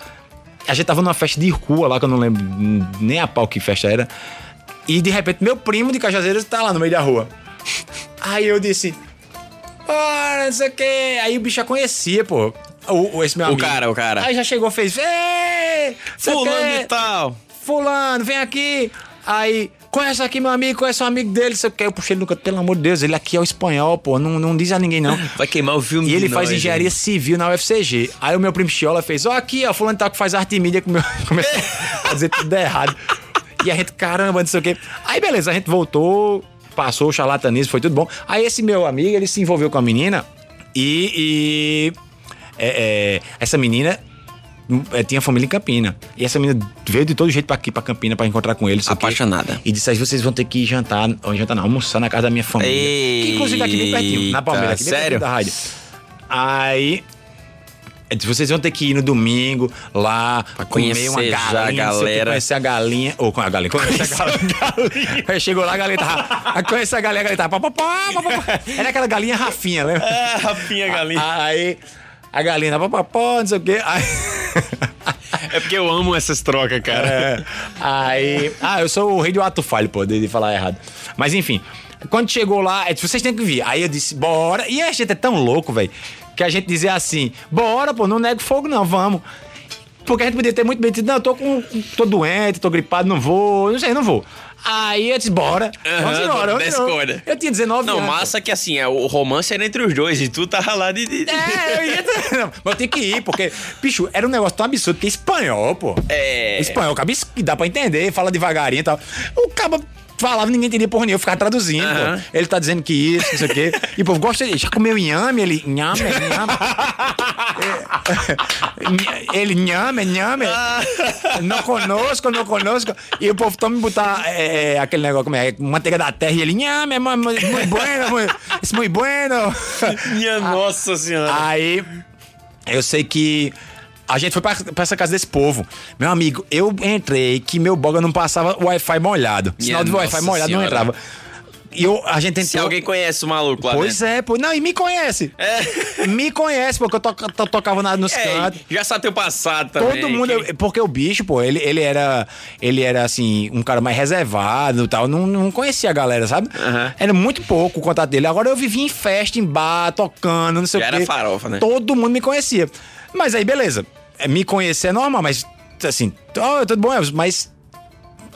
a gente tava numa festa de rua lá, que eu não lembro nem a pau que festa era. E de repente, meu primo de Cajazeiras tá lá no meio da rua. Aí eu disse. Ah, não sei o quê. Aí o bicho já conhecia, pô. O, o- esse meu O amigo. cara, o cara. Aí já chegou, fez. Ei, o Fulano e tal. Fulano, vem aqui. Aí, conhece aqui meu amigo, conhece um amigo dele, sei o quê. Eu puxei ele no canto, pelo amor de Deus, ele aqui é o espanhol, pô. Não, não diz a ninguém, não. Vai queimar o filme E ele faz nós, engenharia civil na UFCG. Aí o meu primo Chiola fez, ó, aqui, ó, fulano tá que faz arte e mídia, com meu... começou a dizer tudo errado. E a gente, caramba, não sei o quê. Aí beleza, a gente voltou, passou o charlatanismo, foi tudo bom. Aí esse meu amigo, ele se envolveu com a menina e. e- é, é, essa menina eh, tinha família em Campina. E essa menina veio de todo jeito pra aqui, pra Campina, pra encontrar com ele. não sei o quê. Apaixonada. E disse, aí vocês vão ter que jantar, ou jantar não, almoçar na casa da minha família. Que inclusive aqui bem pertinho, na Palmeira, aqui Sério? da rádio. Aí... disse, Vocês vão ter que ir no domingo lá comer conhecer uma a galinha, quê, galera. conhecer a galinha. Ou com a galinha, conhecer a galinha. Aí chegou lá, a galinha tava. Conhecer a galinha, a galinha tava. pá, pá, pá, pá, pá, pá. Era aquela galinha Rafinha, lembra? Ah, Rafinha Galinha. Aí a galinha tava papapó, não sei o quê. Aí, É porque eu amo essas trocas, cara. é, aí. Ah, eu sou o rei do ato falho, pô, de de falar errado. Mas enfim, quando chegou lá, é, vocês têm que vir. Aí eu disse, bora. E a gente é tão louco, velho, que a gente dizia assim: bora, pô, não nego fogo, não, vamos. Porque a gente podia ter muito bem dito, não, eu tô, com, tô doente, tô gripado, não vou, não sei, não vou. Aí eu disse, bora. Vamos embora, vamos embora. Eu tinha 19 Não, anos. massa que assim, é, o romance era entre os dois e tu tava lá de. de- É, eu ia. Não, mas eu tinha que ir, porque, bicho, era um negócio tão absurdo que é espanhol, pô. É. Espanhol, cabe que dá pra entender, fala devagarinho e tal. O caba falava, ninguém entendia porra nenhuma, eu ficava traduzindo. Ele tá dizendo que isso, não sei o quê. E o povo gosta de. Já comeu inhame? Ele. Inhame, inhame. É, ele nhame, nhame. Não conosco, não conosco. E o povo toma me botar é, é, aquele negócio, como é? Manteiga da terra. E ele, nhame, é mu- mu- muito bueno, muito, muy bueno. Minha nossa senhora. Aí eu sei que a gente foi pra, pra essa casa desse povo. Meu amigo, eu entrei que meu boga não passava o Wi-Fi molhado. Sinal de Wi-Fi molhado não senhora. entrava. E eu, a gente entrou... Se alguém conhece o maluco lá Pois é, pô. Não, e me conhece. Me conhece, porque eu to, to- tocava na, nos. É, cantos. já sabe teu passado também. Todo mundo, que- porque o bicho, pô, ele, ele era, ele era assim, um cara mais reservado e tal, não, não conhecia a galera, sabe? Aham. Era muito pouco o contato dele. Agora eu vivia em festa, em bar, tocando, não sei Já o quê. era farofa, né? Todo mundo me conhecia. Mas aí, beleza. É, Me conhecer é normal, mas assim, oh, tudo bom, Elvis, mas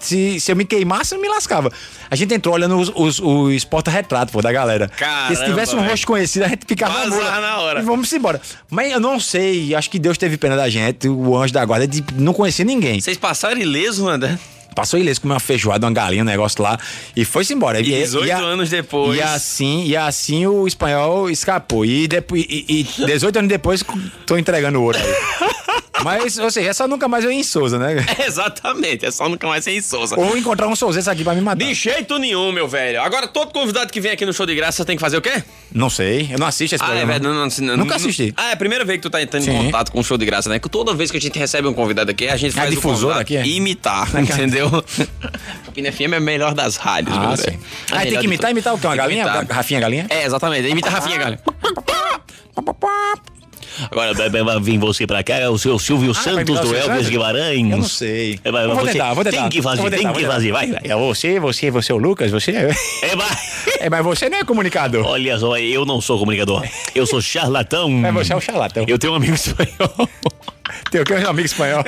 se, se eu me queimasse, eu me lascava. A gente entrou olhando os, os, os porta-retrato, pô, da galera. Porque se Caramba, tivesse um velho. rosto conhecido, a gente ficava na mula. na hora. E vamos embora. Mas eu não sei, acho que Deus teve pena da gente, o anjo da guarda, de não conhecer ninguém. Vocês passaram ileso, André? Passou ileso, comeu uma feijoada, uma galinha, um negócio lá, e foi-se embora. E 18 a- anos depois. E assim, e assim o espanhol escapou. E, depois, e, e 18 anos depois, tô entregando o ouro aí. Mas, ou seja, é só nunca mais eu ir em Souza, né? Exatamente, é só nunca mais sem Souza. Ou encontrar um Souzense aqui pra me matar. De jeito nenhum, meu velho. Agora, todo convidado que vem aqui no show de graça tem que fazer o quê? Não sei, eu não assisto esse Ah, é programa. verdade. Não, não, não, Nunca assisti. Ah, é a primeira vez que tu tá entrando em Sim. contato com um show de graça, né? Que toda vez que a gente recebe um convidado aqui, a gente É a faz o difusora aqui, é? imitar, entendeu? Campina FM é a melhor das rádios, Ah, meu velho. A Aí tem que imitar, imitar o quê? Uma galinha? Rafinha Galinha? É, exatamente. Imita a Rafinha, galera. Agora vai- vir você pra cá, é o seu Silvio vai Santos do Elvis? Guimarães. Eu não sei. É, vai- vou tentar, vou tentar. Tem que fazer, tem que fazer, vai, vai. É você, você, você é o Lucas, você é... É, vai. É, mas você não é comunicador. Olha só, eu não sou comunicador. Eu sou charlatão. Mas você é um charlatão. Eu tenho um amigo espanhol. Tem o que? Um amigo espanhol.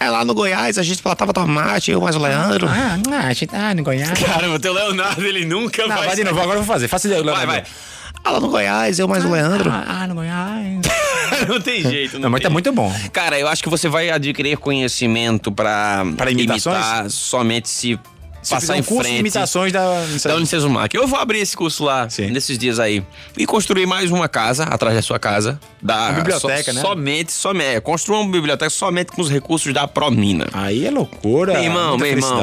É lá no Goiás, a gente plantava tomate, eu mais o Leandro. Ah, ah, a gente, ah, no Goiás. Caramba, o teu Leonardo, ele nunca Não, vai... vai de novo, agora eu vou fazer. Faça de Vai, vai. Ah, lá no Goiás, eu mais o Leandro. Ah, ah, no Goiás. não tem jeito. Não, Não, mas tem tá muito bom. Cara, eu acho que você vai adquirir conhecimento pra, Pra imitações? imitar somente se, Se passar em curso de frente. imitações da... Da Unicesumar. Eu vou abrir esse curso lá Sim. nesses dias aí. E construir mais uma casa atrás da sua casa. Da, Uma biblioteca, so- né? Somente, somente. É, construir uma biblioteca somente com os recursos da Promina. Aí é loucura. Meu irmão, meu irmão.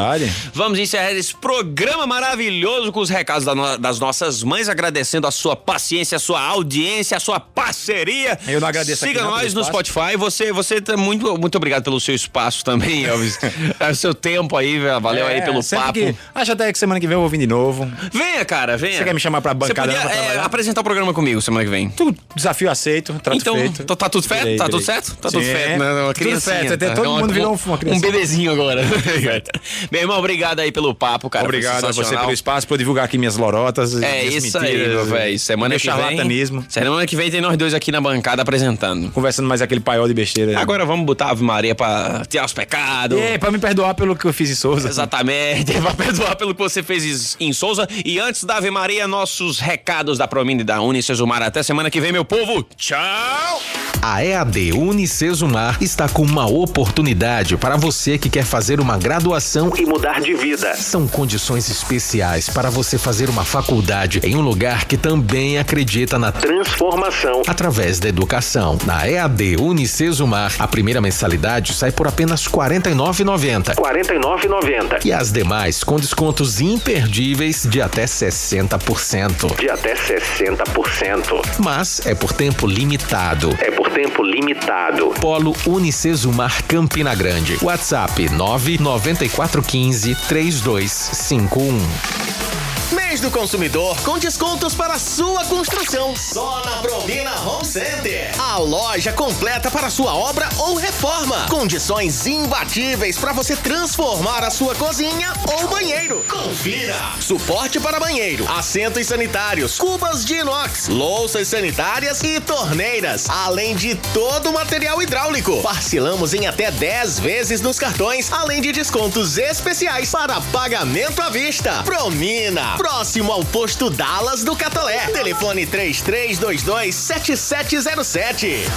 Vamos encerrar esse programa maravilhoso com os recados da das nossas mães, agradecendo a sua paciência, a sua audiência, a sua parceria. Eu não agradeço Siga nós pelo no. Spotify. Você, você tá muito, muito obrigado pelo seu espaço também, Elvis. É o seu tempo aí, valeu aí É, pelo sempre papo. Que, acho até que semana que vem eu vou vir de novo. Venha, cara, venha. Você quer me chamar pra Você bancada podia pra é, apresentar o programa comigo semana que vem. Tudo desafio aceito, trato então, feito. tá, tá tudo certo? Virei, tá tudo certo? Tá tudo certo, né? Uma Tudo certo, até tá? todo É mundo virou uma Um criança. bebezinho agora. Meu irmão, obrigado aí pelo papo, cara. Obrigado a você pelo espaço, por divulgar aqui minhas lorotas. É isso aí, mentiras, meu velho. Semana que vem. Semana que vem tem nós dois aqui na bancada apresentando. Conversando mais aquele paiol de besteira. aí. Agora vamos botar a Ave Maria pra tirar os pecados. Aí, pra me perdoar pelo que eu fiz em Souza. Exatamente. Vai perdoar pelo que você fez em Souza. E antes da Ave Maria, nossos recados da Promine e da Unicesumar. Até semana que vem, meu povo. Tchau! A EAD Unicesumar está com uma oportunidade para você que quer fazer uma graduação E mudar de vida. São condições especiais para você fazer uma faculdade em um lugar que também acredita na Transformação. através da educação. Na EAD Unicesumar, a primeira mensalidade sai por apenas R$ 49,90 49,90. e as demais com descontos imperdíveis de até 60%. De até 60%. Mas é por tempo limitado. É por tempo limitado. Polo Unicesumar Campina Grande. WhatsApp 99415 3251. Mês do consumidor com descontos para sua construção. Só na Provina Home Center. A loja completa para sua obra ou reforma. Condições imbatíveis para você transformar a sua cozinha ou banheiro. Confira. Suporte para banheiro, assentos sanitários, cubas de inox, louças sanitárias e torneiras, além de todo o material hidráulico. Parcelamos em até 10 vezes nos cartões, além de descontos especiais para pagamento à vista. Promina, próximo ao posto Dallas do Catolé. Telefone 33227707.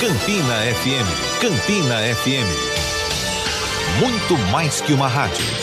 Campina FM. Campina FM. Muito mais que uma rádio.